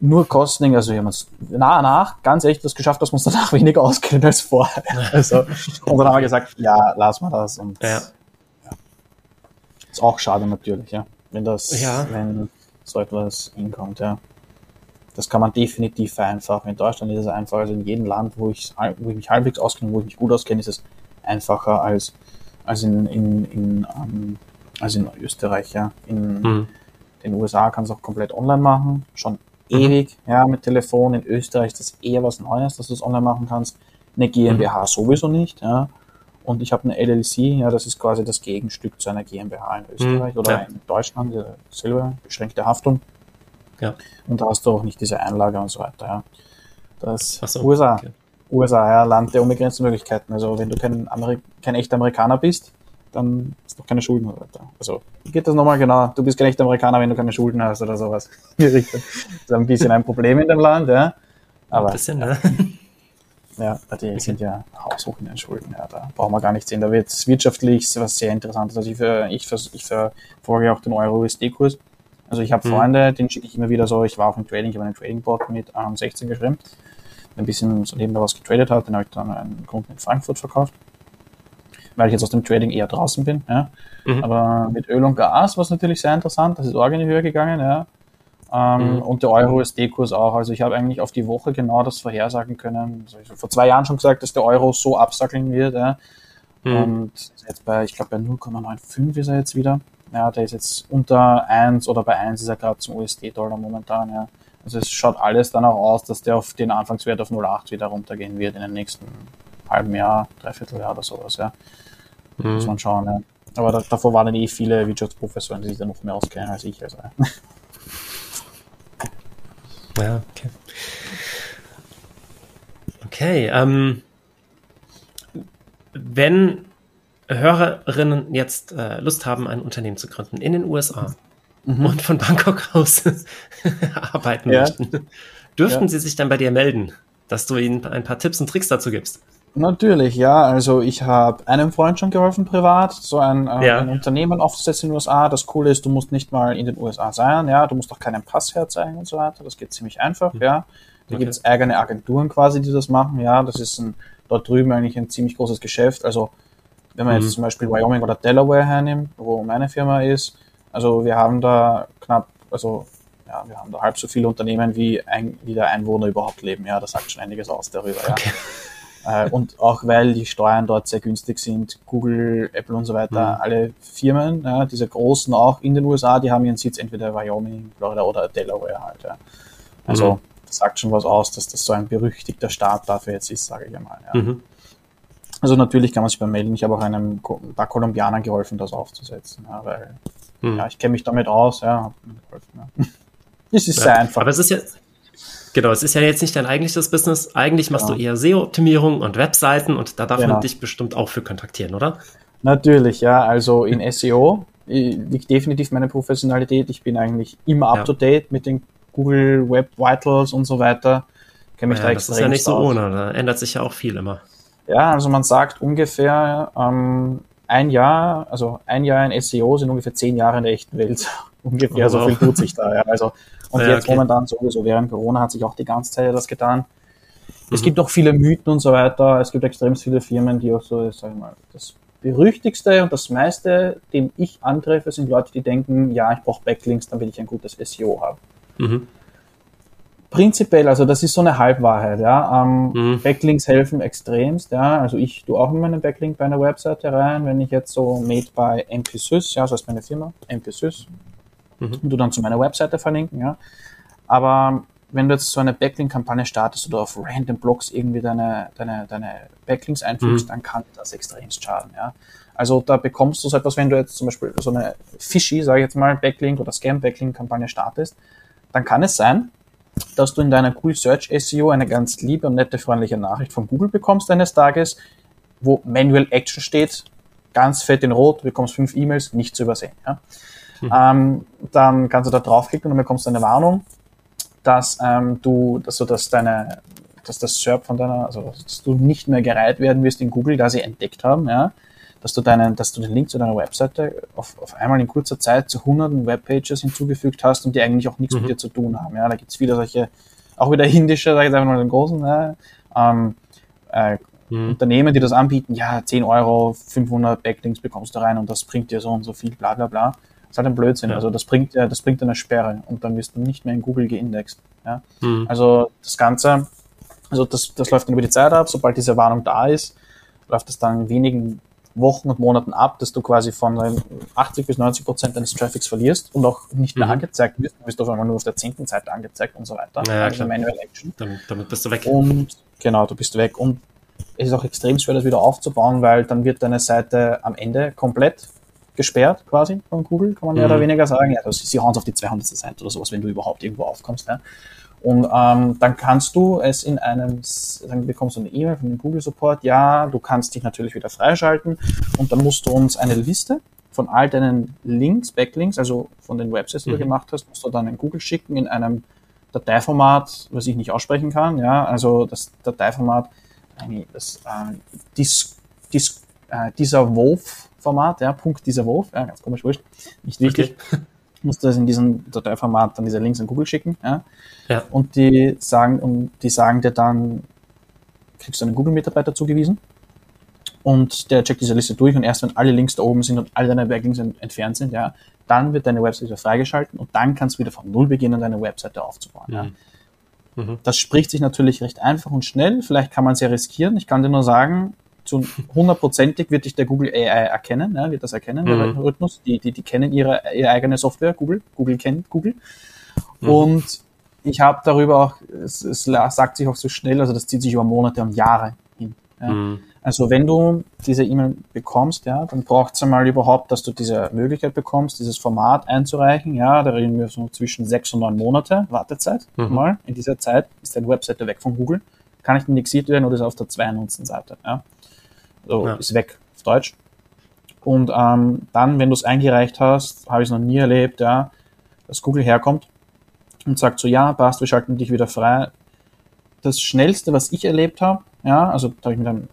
nur Kosten, also wir haben uns nach, nach ganz echt das geschafft, dass wir uns danach weniger auskennen als vorher. Also, und dann haben wir gesagt, ja, lassen wir das. Und Ja. ist auch schade natürlich, ja. Wenn das, Ja. wenn so etwas hinkommt, ja. Das kann man definitiv vereinfachen. In Deutschland ist es einfach, also in jedem Land, wo ich, wo ich mich halbwegs auskenne, wo ich mich gut auskenne, ist es einfacher als, als in, in, in, ähm, als in Österreich, ja. In Mhm. den USA kannst du auch komplett online machen. Schon ewig, ja, mit Telefon. In Österreich ist das eher was Neues, dass du es online machen kannst. Eine GmbH sowieso nicht, ja. Und ich habe eine LLC, ja, das ist quasi das Gegenstück zu einer GmbH in Österreich Mhm, oder ja. in Deutschland, selber beschränkte Haftung. Ja. Und da hast du auch nicht diese Einlage und so weiter, ja. Das so, USA, okay. USA, ja, Land der unbegrenzten Möglichkeiten. Also wenn du kein, Ameri kein echter Amerikaner bist, dann hast du keine Schulden. Also geht das nochmal genau? Du bist kein echter Amerikaner, wenn du keine Schulden hast oder sowas. Das ist ein bisschen ein Problem in dem Land, ja. Aber Ein bisschen, ne? ja, die sind ja haushoch in den Schulden. Ja, da brauchen wir gar nicht sehen. Da wird es wirtschaftlich was sehr Interessantes. Also ich, für, ich, für, ich verfolge auch den Euro-USD-Kurs. Also ich habe Mhm. Freunde, den schicke ich immer wieder so. Ich war auch im Trading, ich habe einen Trading-Bot mit ähm, 16 geschrieben. Ein bisschen so nebenbei was getradet hat. Den habe ich dann einen Kunden in Frankfurt verkauft. Weil ich jetzt aus dem Trading eher draußen bin. Ja. Mhm. Aber mit Öl und Gas war es natürlich sehr interessant. Das ist auch in die Höhe gegangen. Ja. Ähm, Mhm. Und der Euro-USD-Kurs auch. Also ich habe eigentlich auf die Woche genau das vorhersagen können. Also ich habe vor zwei Jahren schon gesagt, dass der Euro so absackeln wird. Ja. Mhm. Und jetzt bei, ich glaube, bei 0,95 ist er jetzt wieder. Ja, der ist jetzt unter 1 oder bei 1 ist er gerade zum USD-Dollar momentan. Ja. Also es schaut alles dann auch aus, dass der auf den Anfangswert auf 0,8 wieder runtergehen wird in den nächsten halben Jahr, dreiviertel Jahr oder sowas. Ja. Mhm. Muss man schauen. Ja. Aber da, davor waren dann eh viele Wirtschaftsprofessoren, die sich da noch mehr auskennen als ich. Also. Ja, okay. Okay, ähm, wenn Hörerinnen jetzt äh, Lust haben, ein Unternehmen zu gründen in den USA mhm. und von Bangkok aus arbeiten ja. möchten, dürften ja. sie sich dann bei dir melden, dass du ihnen ein paar Tipps und Tricks dazu gibst? Natürlich, ja. Also ich habe einem Freund schon geholfen privat, so ein, äh, ja. ein Unternehmen aufzusetzen in den USA. Das Coole ist, du musst nicht mal in den USA sein, ja. Du musst auch keinen Pass herzeigen und so weiter. Das geht ziemlich einfach, mhm. ja. Da okay. gibt es eigene Agenturen quasi, die das machen, ja. Das ist ein, dort drüben eigentlich ein ziemlich großes Geschäft. Also wenn man mhm. jetzt zum Beispiel Wyoming oder Delaware hernimmt, wo meine Firma ist, also wir haben da knapp, also ja, wir haben da halb so viele Unternehmen, wie, ein, wie der Einwohner überhaupt leben. Ja, das sagt schon einiges aus darüber. Okay. Äh, und auch weil die Steuern dort sehr günstig sind, Google, Apple und so weiter, mhm. alle Firmen, ja, diese großen auch in den USA, die haben ihren Sitz entweder Wyoming, Florida oder Delaware halt. Ja. Also mhm. das sagt schon was aus, dass das so ein berüchtigter Staat dafür jetzt ist, sage ich einmal. Ja. Mhm. Also natürlich kann man sich bei melden. Ich habe auch einem ein paar Kolumbianern geholfen, das aufzusetzen, ja, weil mhm. ja, ich kenne mich damit aus, ja, geholfen, ja. Es ist sehr einfach. Aber es ist ja, Genau, es ist ja jetzt nicht dein eigentliches Business. Eigentlich machst genau. du eher SEO-Optimierung und Webseiten und da darf genau. man dich bestimmt auch für kontaktieren, oder? Natürlich, ja. Also in SEO liegt definitiv meine Professionalität. Ich bin eigentlich immer up to date mit den Google Web Vitals und so weiter. Kenn mich ja, da das ist ja nicht so ohne, da ändert sich ja auch viel immer. Ja, also man sagt ungefähr ähm, ein Jahr, also ein Jahr in SEO sind ungefähr zehn Jahre in der echten Welt. ungefähr oh, so viel tut sich da. Ja. Also und ja, jetzt okay. momentan sowieso während Corona hat sich auch die ganze Zeit das getan. Mhm. Es gibt auch viele Mythen und so weiter. Es gibt extrem viele Firmen, die auch so, sag ich mal, das berüchtigste und das meiste, dem ich antreffe, sind Leute, die denken, ja, ich brauche Backlinks, damit ich ein gutes SEO habe. Mhm. Prinzipiell, also das ist so eine Halbwahrheit, ja. Ähm, mhm. Backlinks helfen extremst, ja. Also ich tue auch immer einen Backlink bei einer Webseite rein, wenn ich jetzt so made by MPSys, ja, so ist meine Firma, MPSys, mhm. und du dann zu meiner Webseite verlinken, ja. Aber wenn du jetzt so eine Backlink-Kampagne startest oder auf random Blogs irgendwie deine, deine, deine Backlinks einfügst, mhm. dann kann das extrem schaden, ja. Also da bekommst du so etwas, wenn du jetzt zum Beispiel so eine fishy, sage ich jetzt mal, Backlink oder Scam-Backlink-Kampagne startest, dann kann es sein, dass du in deiner Google Search SEO eine ganz liebe und nette, freundliche Nachricht von Google bekommst eines Tages, wo Manual Action steht, ganz fett in Rot, du bekommst fünf E-Mails, nicht zu übersehen. Ja? Mhm. Ähm, dann kannst du da draufklicken und dann bekommst du eine Warnung, dass ähm, du, dass du das deine, dass das SERP von deiner, also dass du nicht mehr gereiht werden wirst in Google, da sie entdeckt haben, ja, dass du deinen, dass du den Link zu deiner Webseite auf, auf einmal in kurzer Zeit zu hunderten Webpages hinzugefügt hast und die eigentlich auch nichts mhm. mit dir zu tun haben. Ja, da gibt's viele solche, auch wieder indische, sage ich einfach mal den großen, ja, ähm, äh, mhm. Unternehmen, die das anbieten, ja, 10 Euro, 500 Backlinks bekommst du rein und das bringt dir so und so viel, bla bla bla. Das ist halt ein Blödsinn. Ja. Also das bringt ja, das bringt eine Sperre und dann wirst du nicht mehr in Google geindext. Ja? Mhm. Also das Ganze, also das, das läuft dann über die Zeit ab, sobald diese Warnung da ist, läuft es dann in wenigen Wochen und Monaten ab, dass du quasi von 80 bis 90 Prozent deines Traffics verlierst und auch nicht mehr mhm. angezeigt wirst. Du bist auf einmal nur auf der zehnten Seite angezeigt und so weiter. Ja, also Manual Action. Damit, damit bist du weg. Und genau, du bist weg. Und es ist auch extrem schwer, das wieder aufzubauen, weil dann wird deine Seite am Ende komplett gesperrt quasi von Google, kann man mehr mhm. oder weniger sagen. Ja, das, sie hauen es auf die 200. Seite oder sowas, wenn du überhaupt irgendwo aufkommst. Ja. Und ähm, dann kannst du es in einem, dann bekommst du eine E-Mail von dem Google Support, ja, du kannst dich natürlich wieder freischalten und dann musst du uns eine Liste von all deinen Links, Backlinks, also von den Websites, die mhm. du gemacht hast, musst du dann in Google schicken in einem Dateiformat, was ich nicht aussprechen kann, ja, also das Dateiformat, das äh, dis, dis, äh, dieser Wolf-Format, ja, Punkt dieser Wolf, ja, ganz komisch, wurscht, nicht wichtig. Okay musst du das in diesem Dateiformat dann diese Links an Google schicken. Ja? ja. Und die sagen, und die sagen dir dann, kriegst du einen Google-Mitarbeiter zugewiesen und der checkt diese Liste durch und erst wenn alle Links da oben sind und alle deine Backlinks entfernt sind, ja, dann wird deine Webseite wieder freigeschalten und dann kannst du wieder von Null beginnen, deine Webseite aufzubauen. Mhm. Ja. Mhm. Das spricht sich natürlich recht einfach und schnell. Vielleicht kann man es ja riskieren. Ich kann dir nur sagen, zu hundertprozentig wird dich der Google AI erkennen, ja, wird das erkennen, der Mhm. Algorithmus. Die, die, die kennen ihre, ihre eigene Software, Google. Google kennt Google. Mhm. Und ich habe darüber auch, es, es sagt sich auch so schnell, also das zieht sich über Monate und Jahre hin. Ja. Mhm. Also wenn du diese E-Mail bekommst, ja, dann braucht es einmal überhaupt, dass du diese Möglichkeit bekommst, dieses Format einzureichen. Ja, da reden wir so zwischen sechs und neun Monate Wartezeit. Mhm. Mal in dieser Zeit ist deine Webseite weg von Google, kann nicht indexiert werden oder ist auf der 92. Seite. Ja. So Ja. ist weg auf Deutsch. Und ähm, dann, wenn du es eingereicht hast, habe ich es noch nie erlebt, ja, dass Google herkommt und sagt so, ja, passt, wir schalten dich wieder frei. Das Schnellste, was ich erlebt habe, ja, also da habe ich mit einem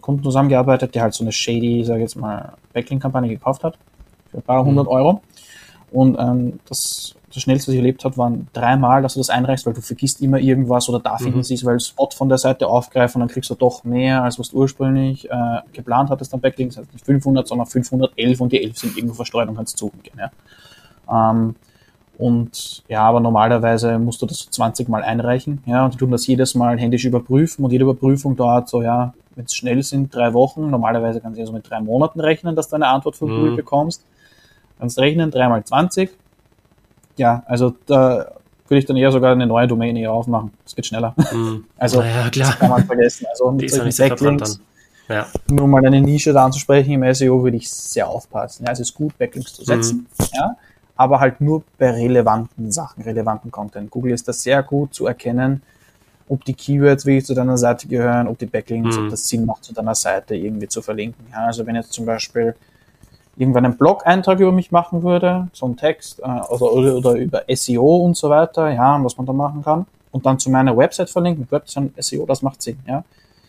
Kunden zusammengearbeitet, der halt so eine shady, sage ich jetzt mal, Backlink-Kampagne gekauft hat für ein paar hundert Euro. Und ähm, das, das Schnellste, was ich erlebt habe, waren dreimal, dass du das einreichst, weil du vergisst immer irgendwas oder da finden Mhm. sie es, weil Spot von der Seite aufgreifen und dann kriegst du doch mehr, als was du ursprünglich äh, geplant hattest am Backlink. Das heißt nicht 500, sondern 511 und die 11 sind irgendwo verstreut und kannst suchen gehen. Ja. Ähm, und ja, aber normalerweise musst du das 20 Mal einreichen. Ja, und die tun das jedes Mal händisch überprüfen und jede Überprüfung dauert so, ja, wenn es schnell sind, drei Wochen. Normalerweise kannst du ja so mit drei Monaten rechnen, dass du eine Antwort von Mhm. Google bekommst. Kannst rechnen, drei mal 20. Ja, also da würde ich dann eher sogar eine neue Domain eher aufmachen. Das geht schneller. Mhm. Also naja, das kann klar. man vergessen. Also mit solchen so Backlinks. Ja. nur mal eine Nische da anzusprechen im SEO, würde ich sehr aufpassen. Ja, es ist gut, Backlinks zu setzen, ja, aber halt nur bei relevanten Sachen, relevanten Content. Google ist da sehr gut zu erkennen, ob die Keywords wirklich zu deiner Seite gehören, ob die Backlinks, Mhm. ob das Sinn macht, zu deiner Seite irgendwie zu verlinken. Ja, also wenn jetzt zum Beispiel irgendwann einen Blog-Eintrag über mich machen würde, so ein Text, äh, oder, oder, oder über SEO und so weiter, ja, und was man da machen kann, und dann zu meiner Website verlinken, mit Website SEO, das macht Sinn, ja.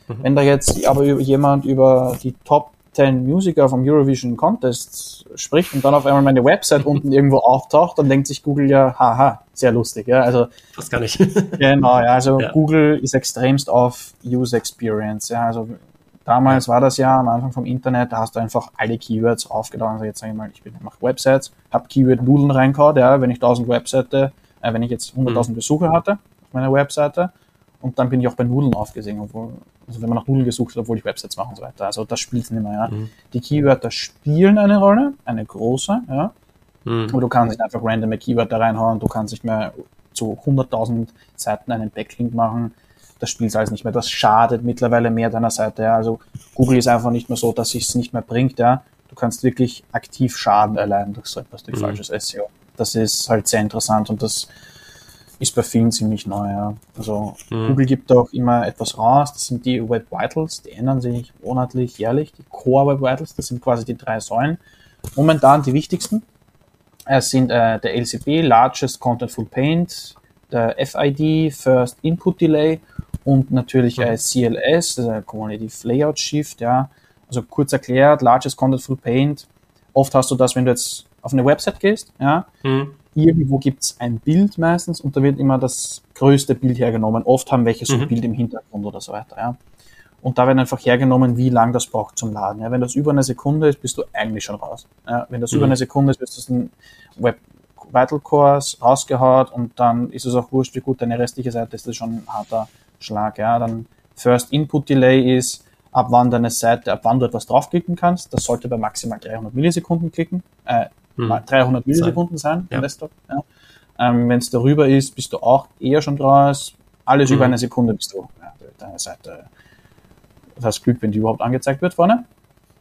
Wenn da jetzt aber jemand über die Top 10 Musiker vom Eurovision Contest spricht und dann auf einmal meine Website unten irgendwo auftaucht, dann denkt sich Google ja, haha, sehr lustig, ja. Also Das kann ich. Genau, ja, also Ja. Google ist extremst auf User Experience, ja, also damals war das ja am Anfang vom Internet, da hast du einfach alle Keywords aufgeladen, also jetzt sage ich mal, ich bin, mache Websites, habe Keyword Nudeln reingehauen, ja, wenn ich 1000 Webseite, äh, wenn ich jetzt 100.000 Besucher hatte auf meiner Webseite und dann bin ich auch bei Nudeln aufgesehen, obwohl, also wenn man nach Nudeln gesucht hat, obwohl ich Websites mache und so weiter, also das spielt nicht mehr, ja. Mhm. Die Keywörter spielen eine Rolle, eine große, ja, Mhm. aber du kannst nicht einfach random Keyword da reinhauen, du kannst nicht mehr zu 100.000 Seiten einen Backlink machen. Das spielt alles nicht mehr. Das schadet mittlerweile mehr deiner Seite. Ja. Also Google ist einfach nicht mehr so, dass es nicht mehr bringt. Ja. Du kannst wirklich aktiv Schaden erleiden durch so etwas, durch Mhm. falsches SEO. Das ist halt sehr interessant und das ist bei vielen ziemlich neu. Ja. Also Mhm. Google gibt auch immer etwas raus. Das sind die Web Vitals, die ändern sich monatlich, jährlich. Die Core Web Vitals, das sind quasi die drei Säulen. Momentan die wichtigsten. Es sind äh, der LCP, Largest Contentful Paint, der FID, First Input Delay und natürlich äh, CLS, äh, Cumulative Layout Shift, ja. Also kurz erklärt, Largest Contentful Paint. Oft hast du das, wenn du jetzt auf eine Website gehst, ja, Mhm. irgendwo gibt's ein Bild meistens und da wird immer das größte Bild hergenommen. Oft haben welche so ein Mhm. Bild im Hintergrund oder so weiter, ja. Und da wird einfach hergenommen, wie lang das braucht zum Laden. Ja, wenn das über eine Sekunde ist, bist du eigentlich schon raus. Ja, wenn das Mhm. über eine Sekunde ist, wirst du den Web Vital Cores rausgehaut und dann ist es auch wurscht, wie gut deine restliche Seite ist. Das ist schon ein harter Schlag. Ja, dann First Input Delay ist, ab wann deine Seite, ab wann du etwas draufklicken kannst. Das sollte bei maximal 300 Millisekunden klicken, äh, Mhm. mal 300 Millisekunden sein Ja. im Desktop. Ja. Ähm, Wenn es darüber ist, bist du auch eher schon raus. Alles Mhm. über eine Sekunde bist du ja, deine Seite. Das Glück, wenn die überhaupt angezeigt wird vorne.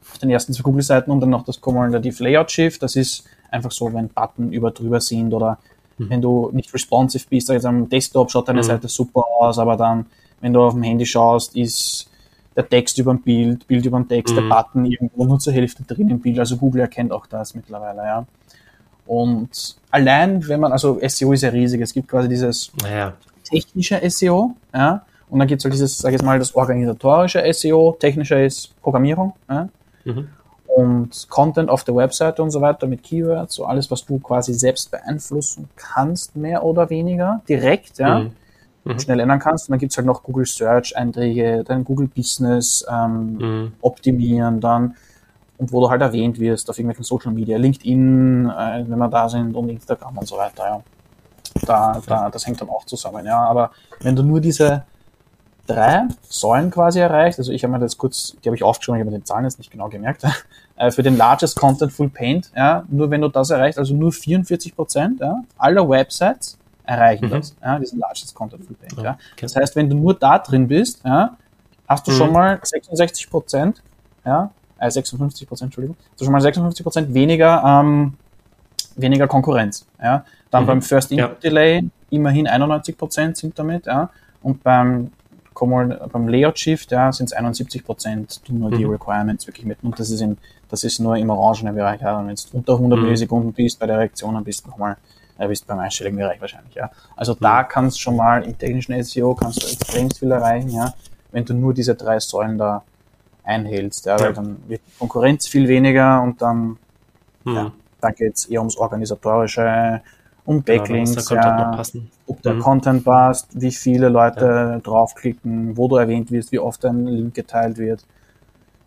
Auf den ersten zwei Google-Seiten und dann noch das Cumulative Layout Shift. Das ist einfach so, wenn Button über drüber sind oder Mhm. wenn du nicht responsive bist. Also am Desktop schaut deine Mhm. Seite super aus, aber dann, wenn du auf dem Handy schaust, ist der Text über dem Bild, Bild über dem Text, der Mhm. Button irgendwo nur zur Hälfte drin im Bild. Also Google erkennt auch das mittlerweile, ja. Und allein, wenn man, also SEO ist ja riesig, es gibt quasi dieses Naja. technische SEO, ja, und dann gibt es halt dieses, sag ich jetzt mal, das organisatorische SEO, technische ist Programmierung, ja, Mhm. Und Content auf der Webseite und so weiter mit Keywords, so alles, was du quasi selbst beeinflussen kannst, mehr oder weniger, direkt, ja, Mhm. Mhm. schnell ändern kannst. Und dann gibt's halt noch Google Search Einträge, dann Google Business ähm, Mhm. optimieren, dann und wo du halt erwähnt wirst auf irgendwelchen Social Media, LinkedIn, äh, wenn wir da sind und Instagram und so weiter, ja. Da, da, das hängt dann auch zusammen, ja. Aber wenn du nur diese drei Säulen quasi erreicht. Also ich habe mir das kurz, die habe ich aufgeschrieben, ich habe mir die Zahlen jetzt nicht genau gemerkt. Äh, für den Largest Content Full Paint, ja, nur wenn du das erreichst, also nur 44 Prozent ja, aller Websites erreichen mhm. das, ja, diesen Largest Content Full Paint. Ja. ja. Das heißt, wenn du nur da drin bist, ja, hast du mhm. schon mal 66 Prozent, ja, äh, 56 Prozent, Entschuldigung, hast du schon mal 56 Prozent weniger, ähm, weniger Konkurrenz. Ja. Dann mhm. beim First Input Delay immerhin 91 Prozent sind damit, ja, und beim beim Layout Shift ja, sind es 71 Prozent, die nur mhm. die Requirements wirklich mit. Und das ist, in, das ist nur im orangenen Bereich. Ja. wenn du unter 100 mhm. Millisekunden bist bei der Reaktion, dann bist du nochmal äh, bist beim einstelligen Bereich wahrscheinlich. Ja. Also mhm. da kannst du schon mal im technischen SEO kannst du extrem viel erreichen, ja, wenn du nur diese drei Säulen da einhältst. Ja, weil dann wird die Konkurrenz viel weniger und dann, mhm. ja, da geht es eher ums Organisatorische, um Backlinks, ja, ob der mhm. Content passt, wie viele Leute ja. draufklicken, wo du erwähnt wirst, wie oft ein Link geteilt wird.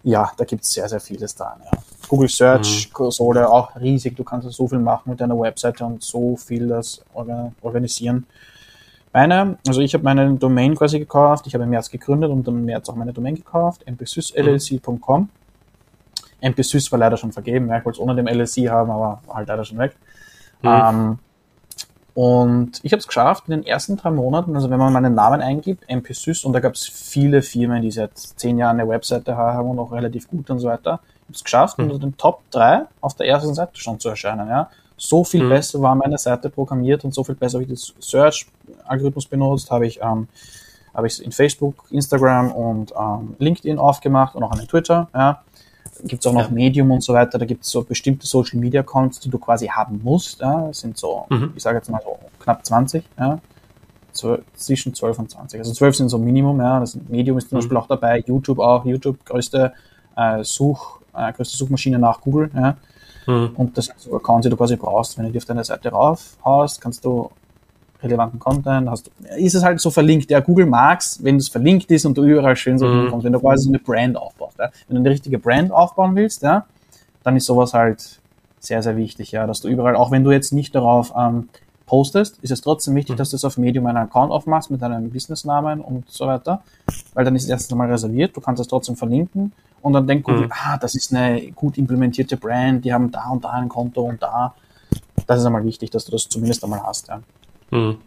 Ja, da gibt es sehr, sehr vieles dran. Ja. Google Search Konsole mhm. auch riesig, du kannst so viel machen mit deiner Webseite und so viel das organisieren. Meine, also ich habe meine Domain quasi gekauft, ich habe im März gegründet und im März auch meine Domain gekauft, mpsysllc.com. MPSys war leider schon vergeben, ja, ich wollte es ohne dem LLC haben, aber halt leider schon weg. Mhm. Ähm, und ich habe es geschafft in den ersten drei Monaten, also wenn man meinen Namen eingibt, MPSys, und da gab es viele Firmen, die seit zehn Jahren eine Webseite haben und auch relativ gut und so weiter, ich habe es geschafft, mhm. unter den Top 3 auf der ersten Seite schon zu erscheinen. Ja. So viel mhm. besser war meine Seite programmiert und so viel besser habe ich das Search-Algorithmus benutzt, habe ich, ähm, habe ich in Facebook, Instagram und ähm, LinkedIn aufgemacht und auch an Twitter. Ja gibt es auch noch ja. Medium und so weiter, da gibt es so bestimmte Social Media Accounts, die du quasi haben musst. Ja, das sind so, mhm. ich sage jetzt mal so knapp 20, ja, 12, zwischen 12 und 20. Also 12 sind so Minimum, ja. Das Medium ist zum mhm. Beispiel auch dabei, YouTube auch, YouTube größte äh, Such, äh, größte Suchmaschine nach Google, ja. Mhm. Und das sind so Accounts, die du quasi brauchst. Wenn du die auf deine Seite raufhaust, kannst du relevanten Content, hast, ist es halt so verlinkt. Ja, Google mag's, wenn es verlinkt ist und du überall schön so mhm. wenn du quasi so eine Brand aufbaust. Ja. Wenn du eine richtige Brand aufbauen willst, ja, dann ist sowas halt sehr, sehr wichtig, ja, dass du überall, auch wenn du jetzt nicht darauf ähm, postest, ist es trotzdem wichtig, mhm. dass du es auf Medium einen Account aufmachst mit deinem Businessnamen und so weiter, weil dann ist es erstens einmal reserviert, du kannst es trotzdem verlinken und dann denkt Google, mhm. ah, das ist eine gut implementierte Brand, die haben da und da ein Konto und da. Das ist einmal wichtig, dass du das zumindest einmal hast, ja. Mhm.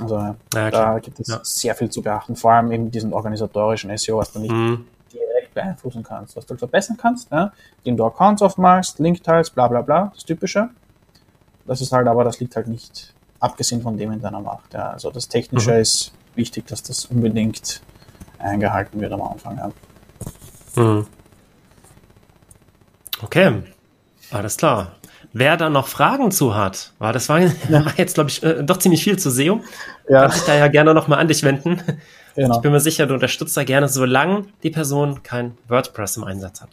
Also ja, da gibt es ja. sehr viel zu beachten, vor allem eben diesen organisatorischen SEO, was du nicht mhm. direkt beeinflussen kannst, was du halt verbessern kannst, ja? indem du Accounts aufmachst, Link-Teils, bla bla bla, das Typische. Das ist halt aber, das liegt halt nicht abgesehen von dem in deiner Macht. Ja? Also das Technische mhm. ist wichtig, dass das unbedingt eingehalten wird am Anfang. Ja. Mhm. Okay, alles klar. Wer da noch Fragen zu hat, war das war, jetzt, glaube ich, äh, doch ziemlich viel zu SEO. Ja. Kann sich da ja gerne nochmal an dich wenden. Genau. Ich bin mir sicher, du unterstützt da gerne, solange die Person kein WordPress im Einsatz hat.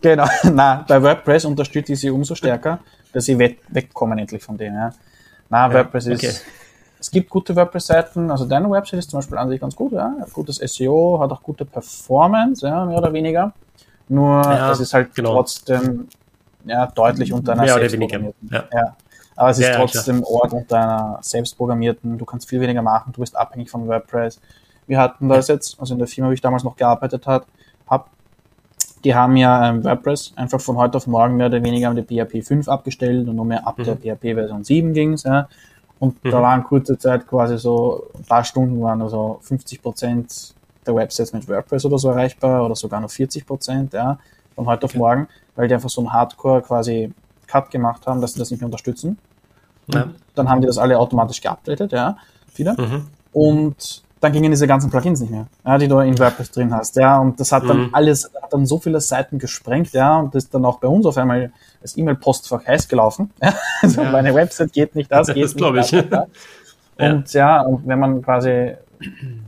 Genau, na, bei WordPress unterstützt ich sie umso stärker, dass sie weg, wegkommen endlich von denen. Ja. Na, ja, WordPress okay. ist, es gibt gute WordPress-Seiten, also deine Website ist zum Beispiel an sich ganz gut, ja, hat gutes SEO, hat auch gute Performance, ja, mehr oder weniger. Nur, ja, es ist halt genau. trotzdem ja, deutlich unter einer Mehr oder weniger. Ja. ja. Aber es ist ja, trotzdem ja, Ort unter einer selbstprogrammierten, du kannst viel weniger machen, du bist abhängig von WordPress. Wir hatten das jetzt, also in der Firma, wo ich damals noch gearbeitet habe, hab, die haben ja ähm, WordPress einfach von heute auf morgen mehr oder weniger mit der PHP 5 abgestellt und nur mehr ab mhm. der PHP Version 7 ging's, ja. Und mhm. da waren kurze Zeit quasi so ein paar Stunden waren also 50 Prozent der Websites mit WordPress oder so erreichbar oder sogar noch 40 Prozent, ja, von heute auf morgen weil die einfach so einen Hardcore quasi Cut gemacht haben, dass sie das nicht mehr unterstützen. Ja. Dann haben die das alle automatisch geupdatet, ja, viele. Mhm. Und dann gingen diese ganzen Plugins nicht mehr, ja, die du in WordPress drin hast, ja, und das hat dann mhm. alles, hat dann so viele Seiten gesprengt, ja, und das ist dann auch bei uns auf einmal das E-Mail-Postfach heiß gelaufen, ja, also ja. meine Website geht nicht das, geht das glaube ich. Das, ja. Und ja. ja, und wenn man quasi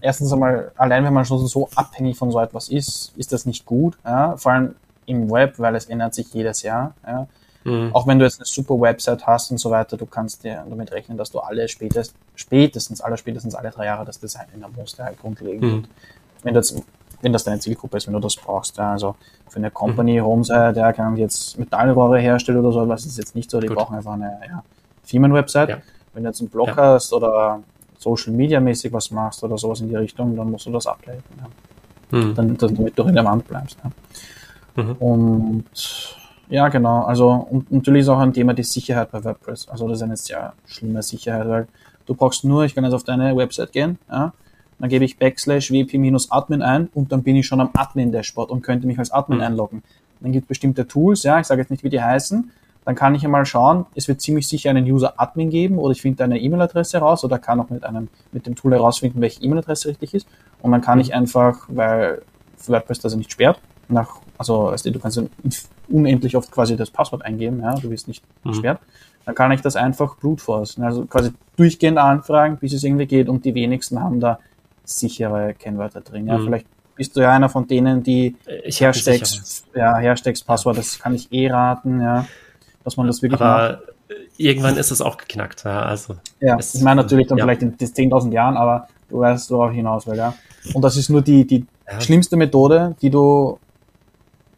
erstens einmal, allein wenn man schon so abhängig von so etwas ist, ist das nicht gut, ja, vor allem im Web, weil es ändert sich jedes Jahr. Ja. Mhm. Auch wenn du jetzt eine super Website hast und so weiter, du kannst dir damit rechnen, dass du alle spätest, spätestens, aller spätestens alle drei Jahre das Design ändern musst, halt grundlegend. Mhm. wenn das, wenn das deine Zielgruppe ist, wenn du das brauchst. Ja. Also für eine Company, mhm. Homesite, der kann jetzt Metallrohre herstellen oder so, was ist jetzt nicht so, die Gut. brauchen einfach eine ja, Firmenwebsite. Ja. Wenn du jetzt einen Blog ja. hast oder Social Media mäßig was machst oder sowas in die Richtung, dann musst du das updaten. Ja. Mhm. Dann, damit du relevant bleibst. Ja. Mhm. Und ja, genau. Also und natürlich ist auch ein Thema die Sicherheit bei WordPress. Also das ist eine sehr schlimme Sicherheit, weil du brauchst nur, ich kann jetzt auf deine Website gehen, ja, dann gebe ich backslash wp-admin ein und dann bin ich schon am Admin-Dashboard und könnte mich als Admin mhm. einloggen. Dann gibt es bestimmte Tools, ja, ich sage jetzt nicht, wie die heißen, dann kann ich einmal schauen, es wird ziemlich sicher einen User Admin geben oder ich finde eine E-Mail-Adresse raus oder kann auch mit einem, mit dem Tool herausfinden, welche E-Mail-Adresse richtig ist. Und dann kann ich einfach, weil WordPress das ja nicht sperrt, nach, also weißt du, du kannst unendlich oft quasi das Passwort eingeben, ja, du wirst nicht mhm. gesperrt. Dann kann ich das einfach brute force, also quasi durchgehend anfragen, bis es irgendwie geht und die wenigsten haben da sichere Kennwörter drin. Ja, mhm. vielleicht bist du ja einer von denen, die ich Hashtags, ja, Hashtags, Passwort, das kann ich eh raten, ja, dass man das wirklich aber macht. Irgendwann ist es auch geknackt, ja, also. Ja, ich meine natürlich dann ja. vielleicht in 10.000 Jahren, aber du weißt, worauf ich hinaus will, ja. Und das ist nur die, die ja. schlimmste Methode, die du,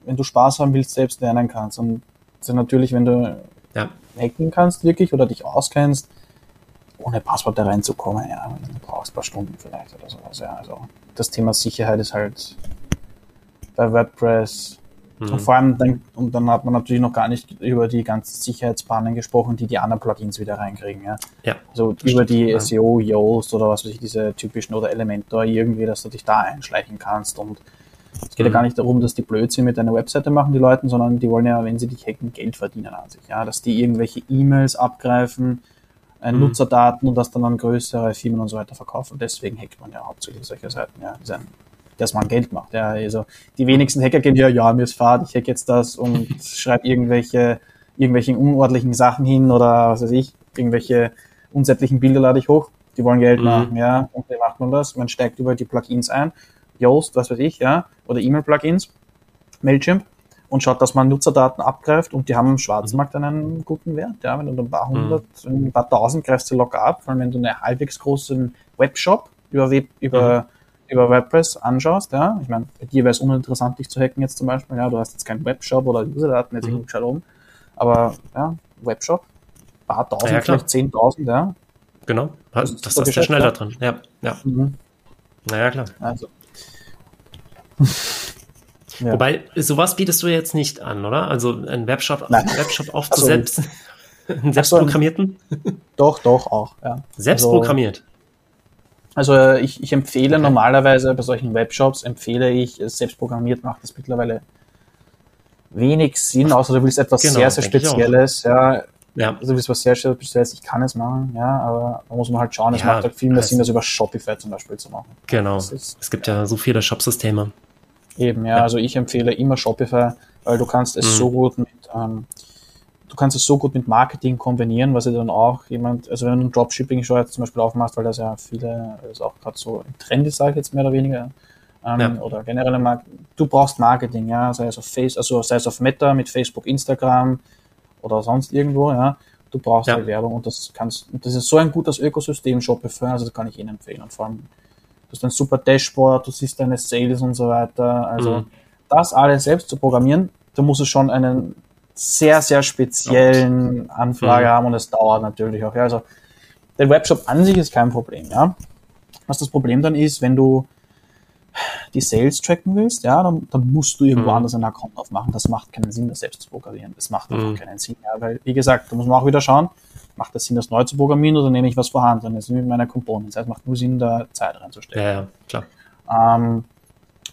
wenn du Spaß haben willst, selbst lernen kannst. Und also natürlich, wenn du ja. hacken kannst wirklich oder dich auskennst, ohne Passwort da reinzukommen, ja, du brauchst ein paar Stunden vielleicht oder sowas, ja. Also das Thema Sicherheit ist halt bei WordPress mhm. und vor allem dann, und dann hat man natürlich noch gar nicht über die ganzen Sicherheitspannen gesprochen, die die anderen Plugins wieder reinkriegen, ja. ja also über stimmt, die ja. SEO, Yoast oder was weiß ich, diese typischen oder Elementor irgendwie, dass du dich da einschleichen kannst und es geht mhm. ja gar nicht darum, dass die Blödsinn mit deiner Webseite machen, die Leute, sondern die wollen ja, wenn sie dich hacken, Geld verdienen an sich. Ja, dass die irgendwelche E-Mails abgreifen, äh, mhm. Nutzerdaten und das dann an größere Firmen und so weiter verkaufen. Deswegen hackt man ja hauptsächlich solche Seiten, ja, dass man Geld macht. Ja, also die wenigsten Hacker gehen ja, ja, mir ist Fahrt, ich hack jetzt das und schreibe irgendwelche, irgendwelche unordentlichen Sachen hin oder was weiß ich, irgendwelche unsättlichen Bilder lade ich hoch. Die wollen Geld mhm. machen, ja. Und wie macht man das? Man steigt über die Plugins ein, Yoast, was weiß ich, ja, oder E-Mail-Plugins, Mailchimp und schaut, dass man Nutzerdaten abgreift und die haben im Schwarzmarkt einen guten Wert. Ja, wenn du ein paar hundert, mhm. ein paar tausend greifst du locker ab, vor allem wenn du einen halbwegs großen Webshop über, Web, über, mhm. über WordPress anschaust. Ja, ich meine, bei dir wäre es uninteressant, dich zu hacken jetzt zum Beispiel. Ja, du hast jetzt keinen Webshop oder Userdaten jetzt mhm. irgendwie geschaut um. Aber ja, Webshop, paar tausend, ja, vielleicht zehntausend, ja. Genau, das, das ist ja schnell da drin. Ja, ja. Mhm. Naja, klar. Also. Ja. Wobei, sowas bietest du jetzt nicht an, oder? Also einen Webshop, einen Webshop aufzusetzen. Also, einen selbstprogrammierten? Doch, doch, auch. Ja. Selbst also. Also ich, ich empfehle okay. normalerweise bei solchen Webshops, empfehle ich, selbst programmiert macht das mittlerweile wenig Sinn, außer du willst etwas genau, sehr, sehr Spezielles. Ja, ja. Also du willst was sehr Spezielles, ich kann es machen, ja, aber da muss man halt schauen, es ja, macht halt viel mehr Sinn, das über Shopify zum Beispiel zu machen. Genau. es gibt ja so viele Shopsysteme. Eben, ja, also ich empfehle immer Shopify, weil du kannst es mhm. so gut mit, ähm, du kannst es so gut mit Marketing kombinieren, was ja dann auch jemand, also wenn du ein Dropshipping schon jetzt zum Beispiel aufmachst, weil das ja viele, das auch gerade so im Trend ist, sage ich jetzt mehr oder weniger, ähm, ja. oder generell Marketing, du brauchst Marketing, ja, sei es auf Face, also sei es auf Meta mit Facebook, Instagram oder sonst irgendwo, ja, du brauchst ja. Halt Werbung und das kannst, das ist so ein gutes Ökosystem Shopify, also das kann ich Ihnen empfehlen und vor allem du hast ein super Dashboard, du siehst deine Sales und so weiter. Also mhm. das alles selbst zu programmieren, da muss es schon einen sehr, sehr speziellen Anfrage mhm. haben und es dauert natürlich auch. Ja. Also der Webshop an sich ist kein Problem. Ja. Was das Problem dann ist, wenn du die Sales tracken willst, ja, dann, dann musst du irgendwo mhm. anders einen Account aufmachen. Das macht keinen Sinn, das selbst zu programmieren. Das macht einfach mhm. keinen Sinn. Ja, weil, wie gesagt, da muss man auch wieder schauen, macht das Sinn, das neu zu programmieren oder nehme ich was vorhanden? Das ist mit meiner Components. Das heißt, macht nur Sinn, da Zeit reinzustecken. Ja, ja, klar. Ähm,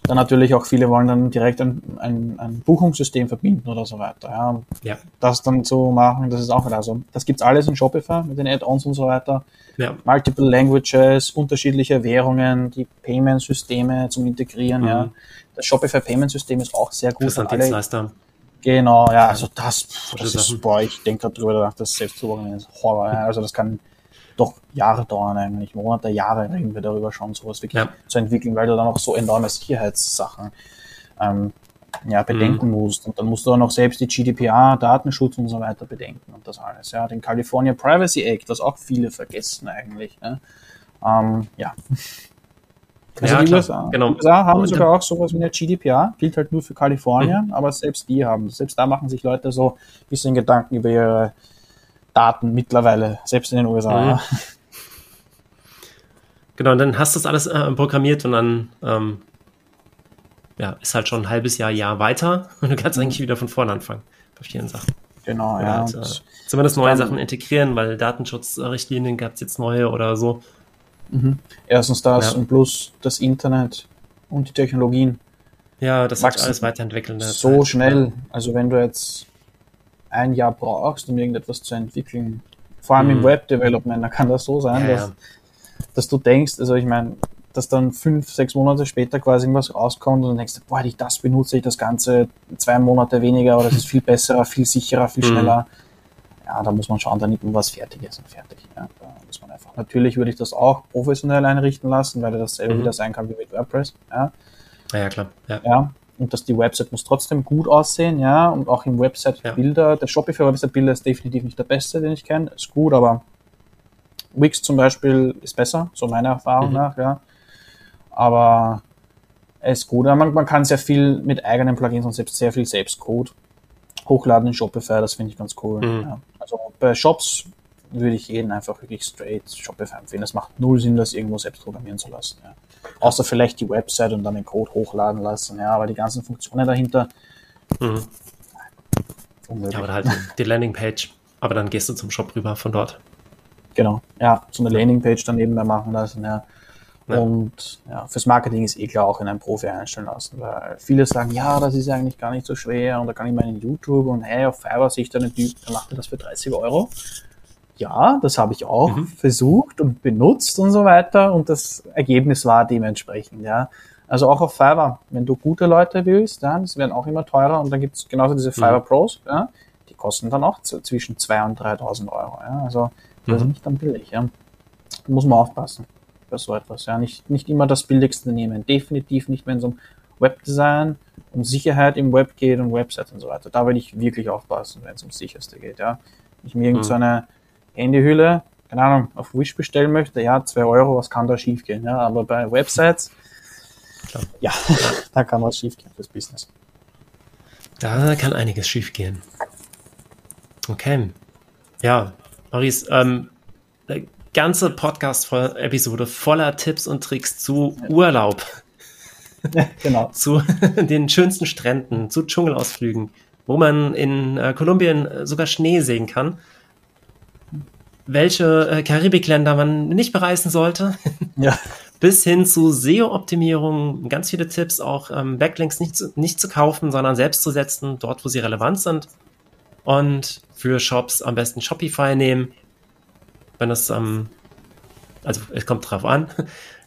dann natürlich auch viele wollen dann direkt ein, ein, ein Buchungssystem verbinden oder so weiter. Ja. ja. Das dann zu machen, das ist auch wieder so. Das gibt's alles in Shopify mit den Add-ons und so weiter. Ja. Multiple Languages, unterschiedliche Währungen, die Payment-Systeme zum Integrieren. Mhm. Ja. Das Shopify Payment-System ist auch sehr gut. Das Dienstleister. Genau, ja, also das, das ist, boah, ich denke gerade drüber nach, das selbst zu programmieren ist Horror. Ja. Also das kann doch Jahre dauern eigentlich, Monate, Jahre reden wir darüber schon, sowas wirklich ja. zu entwickeln, weil du dann auch so enorme Sicherheitssachen ähm, ja, bedenken mhm. musst. Und dann musst du auch noch selbst die GDPR, Datenschutz und so weiter bedenken und das alles. Ja, den California Privacy Act, was auch viele vergessen eigentlich. Ja. Ähm, ja. Also ja, die USA, genau. die USA haben sogar auch sowas wie eine GDPR, gilt halt nur für Kalifornien, mhm. aber selbst die haben, selbst da machen sich Leute so ein bisschen Gedanken über ihre Daten mittlerweile, selbst in den USA. Mhm. Genau, und dann hast du das alles äh, programmiert und dann ähm, ja, ist halt schon ein halbes Jahr, Jahr weiter und du kannst mhm. eigentlich wieder von vorne anfangen bei vielen Sachen. Genau, oder ja. Halt, äh, zumindest neue Sachen integrieren, weil Datenschutzrichtlinien gab es jetzt neue oder so. Mhm. Erstens das ja. und plus das Internet und die Technologien. Ja, das wird alles weiterentwickeln. So Zeit. schnell. Also wenn du jetzt ein Jahr brauchst, um irgendetwas zu entwickeln, vor allem mhm. im Web-Development, dann kann das so sein, ja, dass, ja. dass du denkst, also ich meine, dass dann fünf, sechs Monate später quasi irgendwas rauskommt und dann denkst du, boah, hätte ich das benutze, ich das Ganze zwei Monate weniger oder es ist viel besser, viel sicherer, viel mhm. schneller. Ja, da muss man schauen, damit was fertig ist und fertig. Ja, da muss man einfach. Natürlich würde ich das auch professionell einrichten lassen, weil das selber mhm. wieder sein kann wie mit WordPress. Ja, ja, ja klar. Ja. ja. Und dass die Website muss trotzdem gut aussehen, ja, und auch im Website-Bilder. Ja. Der Shopify Website-Bilder ist definitiv nicht der beste, den ich kenne. Ist gut, aber Wix zum Beispiel ist besser, so meiner Erfahrung mhm. nach, ja. Aber es ist gut. Man, man kann sehr viel mit eigenen Plugins und selbst sehr viel Selbstcode hochladen in Shopify, das finde ich ganz cool. Mhm. Ja. Also bei Shops würde ich jeden einfach wirklich straight Shopify empfehlen. Es macht null Sinn, das irgendwo selbst programmieren zu lassen. Ja. Außer vielleicht die Website und dann den Code hochladen lassen. Ja, aber die ganzen Funktionen dahinter. Mhm. Ja, aber halt die Landingpage. Aber dann gehst du zum Shop rüber von dort. Genau, ja, so eine Landingpage dann nebenbei machen lassen, ja. Ja. Und ja, fürs Marketing ist eh klar auch in einen Profi einstellen lassen, weil viele sagen, ja, das ist eigentlich gar nicht so schwer und da kann ich meinen YouTube und hey, auf Fiverr sehe ich da einen Typ, der macht mir das für 30 Euro. Ja, das habe ich auch mhm. versucht und benutzt und so weiter und das Ergebnis war dementsprechend, ja. Also auch auf Fiverr, wenn du gute Leute willst, ja, das werden auch immer teurer und dann gibt es genauso diese Fiverr mhm. Pros, ja, die kosten dann auch zwischen 2.000 und 3.000 Euro, ja. Also das mhm. ist nicht dann billig, ja. Da muss man aufpassen bei so etwas. Ja, nicht, nicht immer das Billigste nehmen. Definitiv nicht, wenn es um Webdesign, um Sicherheit im Web geht und Websites und so weiter. Da würde ich wirklich aufpassen, wenn es ums Sicherste geht. Ja, ich mir irgendeine mhm. Handyhülle, keine Ahnung, auf Wish bestellen möchte, ja, zwei Euro, was kann da schiefgehen? Ja, aber bei Websites, Klar. ja, da kann was schiefgehen fürs Business. Da kann einiges schiefgehen. Okay. Ja, Maurice, ähm, ganze Podcast-Episode voller Tipps und Tricks zu Urlaub. Ja, genau. zu den schönsten Stränden, zu Dschungelausflügen, wo man in äh, Kolumbien sogar Schnee sehen kann. Welche äh, Karibikländer man nicht bereisen sollte. Ja. Bis hin zu SEO-Optimierung, ganz viele Tipps, auch ähm, Backlinks nicht zu, nicht zu kaufen, sondern selbst zu setzen, dort, wo sie relevant sind. Und für Shops am besten Shopify nehmen wenn es ähm, also es kommt drauf an.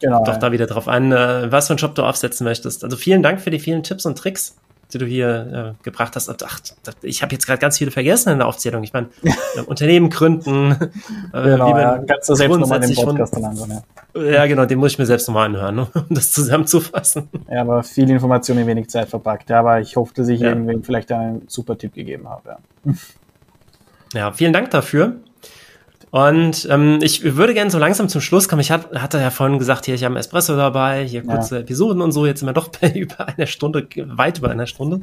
Genau. Doch ja. da wieder drauf an, äh, was für einen Job du aufsetzen möchtest. Also vielen Dank für die vielen Tipps und Tricks, die du hier äh, gebracht hast. Ach, ich habe jetzt gerade ganz viele vergessen in der Aufzählung. Ich meine, äh, Unternehmen gründen, äh, genau, wie man ja, kannst du selbst nochmal den Podcast von, anschauen, ja. ja, genau, den muss ich mir selbst nochmal anhören, ne, um das zusammenzufassen. Ja, aber viel Information in wenig Zeit verpackt. Ja, aber ich hoffe, dass ich ja. irgendwem vielleicht einen super Tipp gegeben habe. Ja, ja vielen Dank dafür. Und ähm, ich würde gerne so langsam zum Schluss kommen. Ich hat, hatte ja vorhin gesagt, hier, ich habe Espresso dabei, hier kurze ja. Episoden und so. Jetzt sind wir doch bei über einer Stunde, weit über einer Stunde.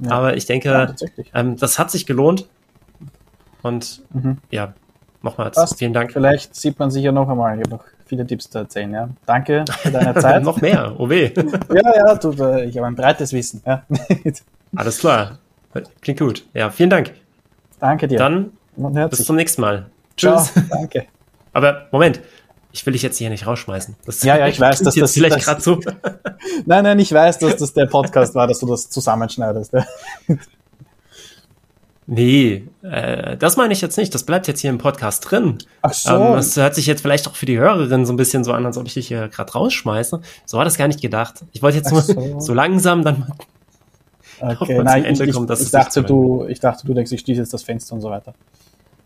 Ja. Aber ich denke, ja, ähm, das hat sich gelohnt. Und mhm. ja, nochmals Passt. vielen Dank. Vielleicht sieht man sich ja noch einmal. Ich habe noch viele Tipps zu erzählen. Ja. Danke für deine Zeit. noch mehr, oh weh. ja, ja, du, äh, ich habe ein breites Wissen. Ja. Alles klar. Klingt gut. Ja, vielen Dank. Danke dir. Dann bis zum nächsten Mal. Tschüss. Ciao, danke. Aber Moment, ich will dich jetzt hier nicht rausschmeißen. Das ja, ja, ich weiß, dass das vielleicht gerade so. nein, nein, ich weiß, dass das der Podcast war, dass du das zusammenschneidest. nee, äh, das meine ich jetzt nicht. Das bleibt jetzt hier im Podcast drin. Ach so. Ähm, das hört sich jetzt vielleicht auch für die Hörerin so ein bisschen so an, als ob ich dich hier gerade rausschmeiße. So war das gar nicht gedacht. Ich wollte jetzt nur so. so langsam dann mal Okay, nein, ich, ich, kommt, ich, dachte, du, ich dachte, du denkst, ich schließe jetzt das Fenster und so weiter.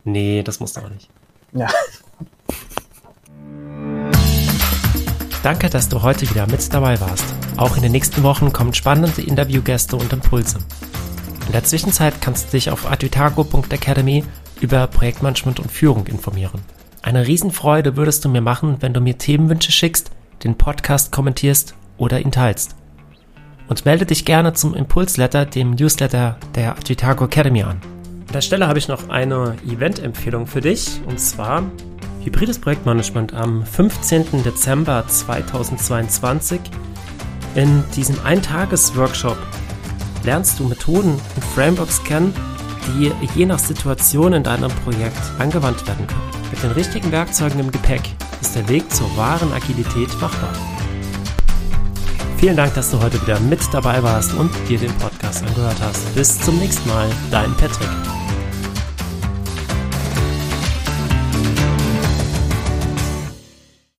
Nee, das muss auch nicht. Ja. Danke, dass du heute wieder mit dabei warst. Auch in den nächsten Wochen kommen spannende Interviewgäste und Impulse. In der Zwischenzeit kannst du dich auf advitago.academy über Projektmanagement und Führung informieren. Eine Riesenfreude würdest du mir machen, wenn du mir Themenwünsche schickst, den Podcast kommentierst oder ihn teilst. Und melde dich gerne zum Impulsletter, dem Newsletter der Advitago Academy an. An der Stelle habe ich noch eine Event-Empfehlung für dich. Und zwar Hybrides Projektmanagement am 15. Dezember 2022. In diesem Eintages-Workshop lernst du Methoden und Frameworks kennen, die je nach Situation in deinem Projekt angewandt werden können. Mit den richtigen Werkzeugen im Gepäck ist der Weg zur wahren Agilität machbar. Vielen Dank, dass du heute wieder mit dabei warst und dir den Podcast angehört hast. Bis zum nächsten Mal, dein Patrick.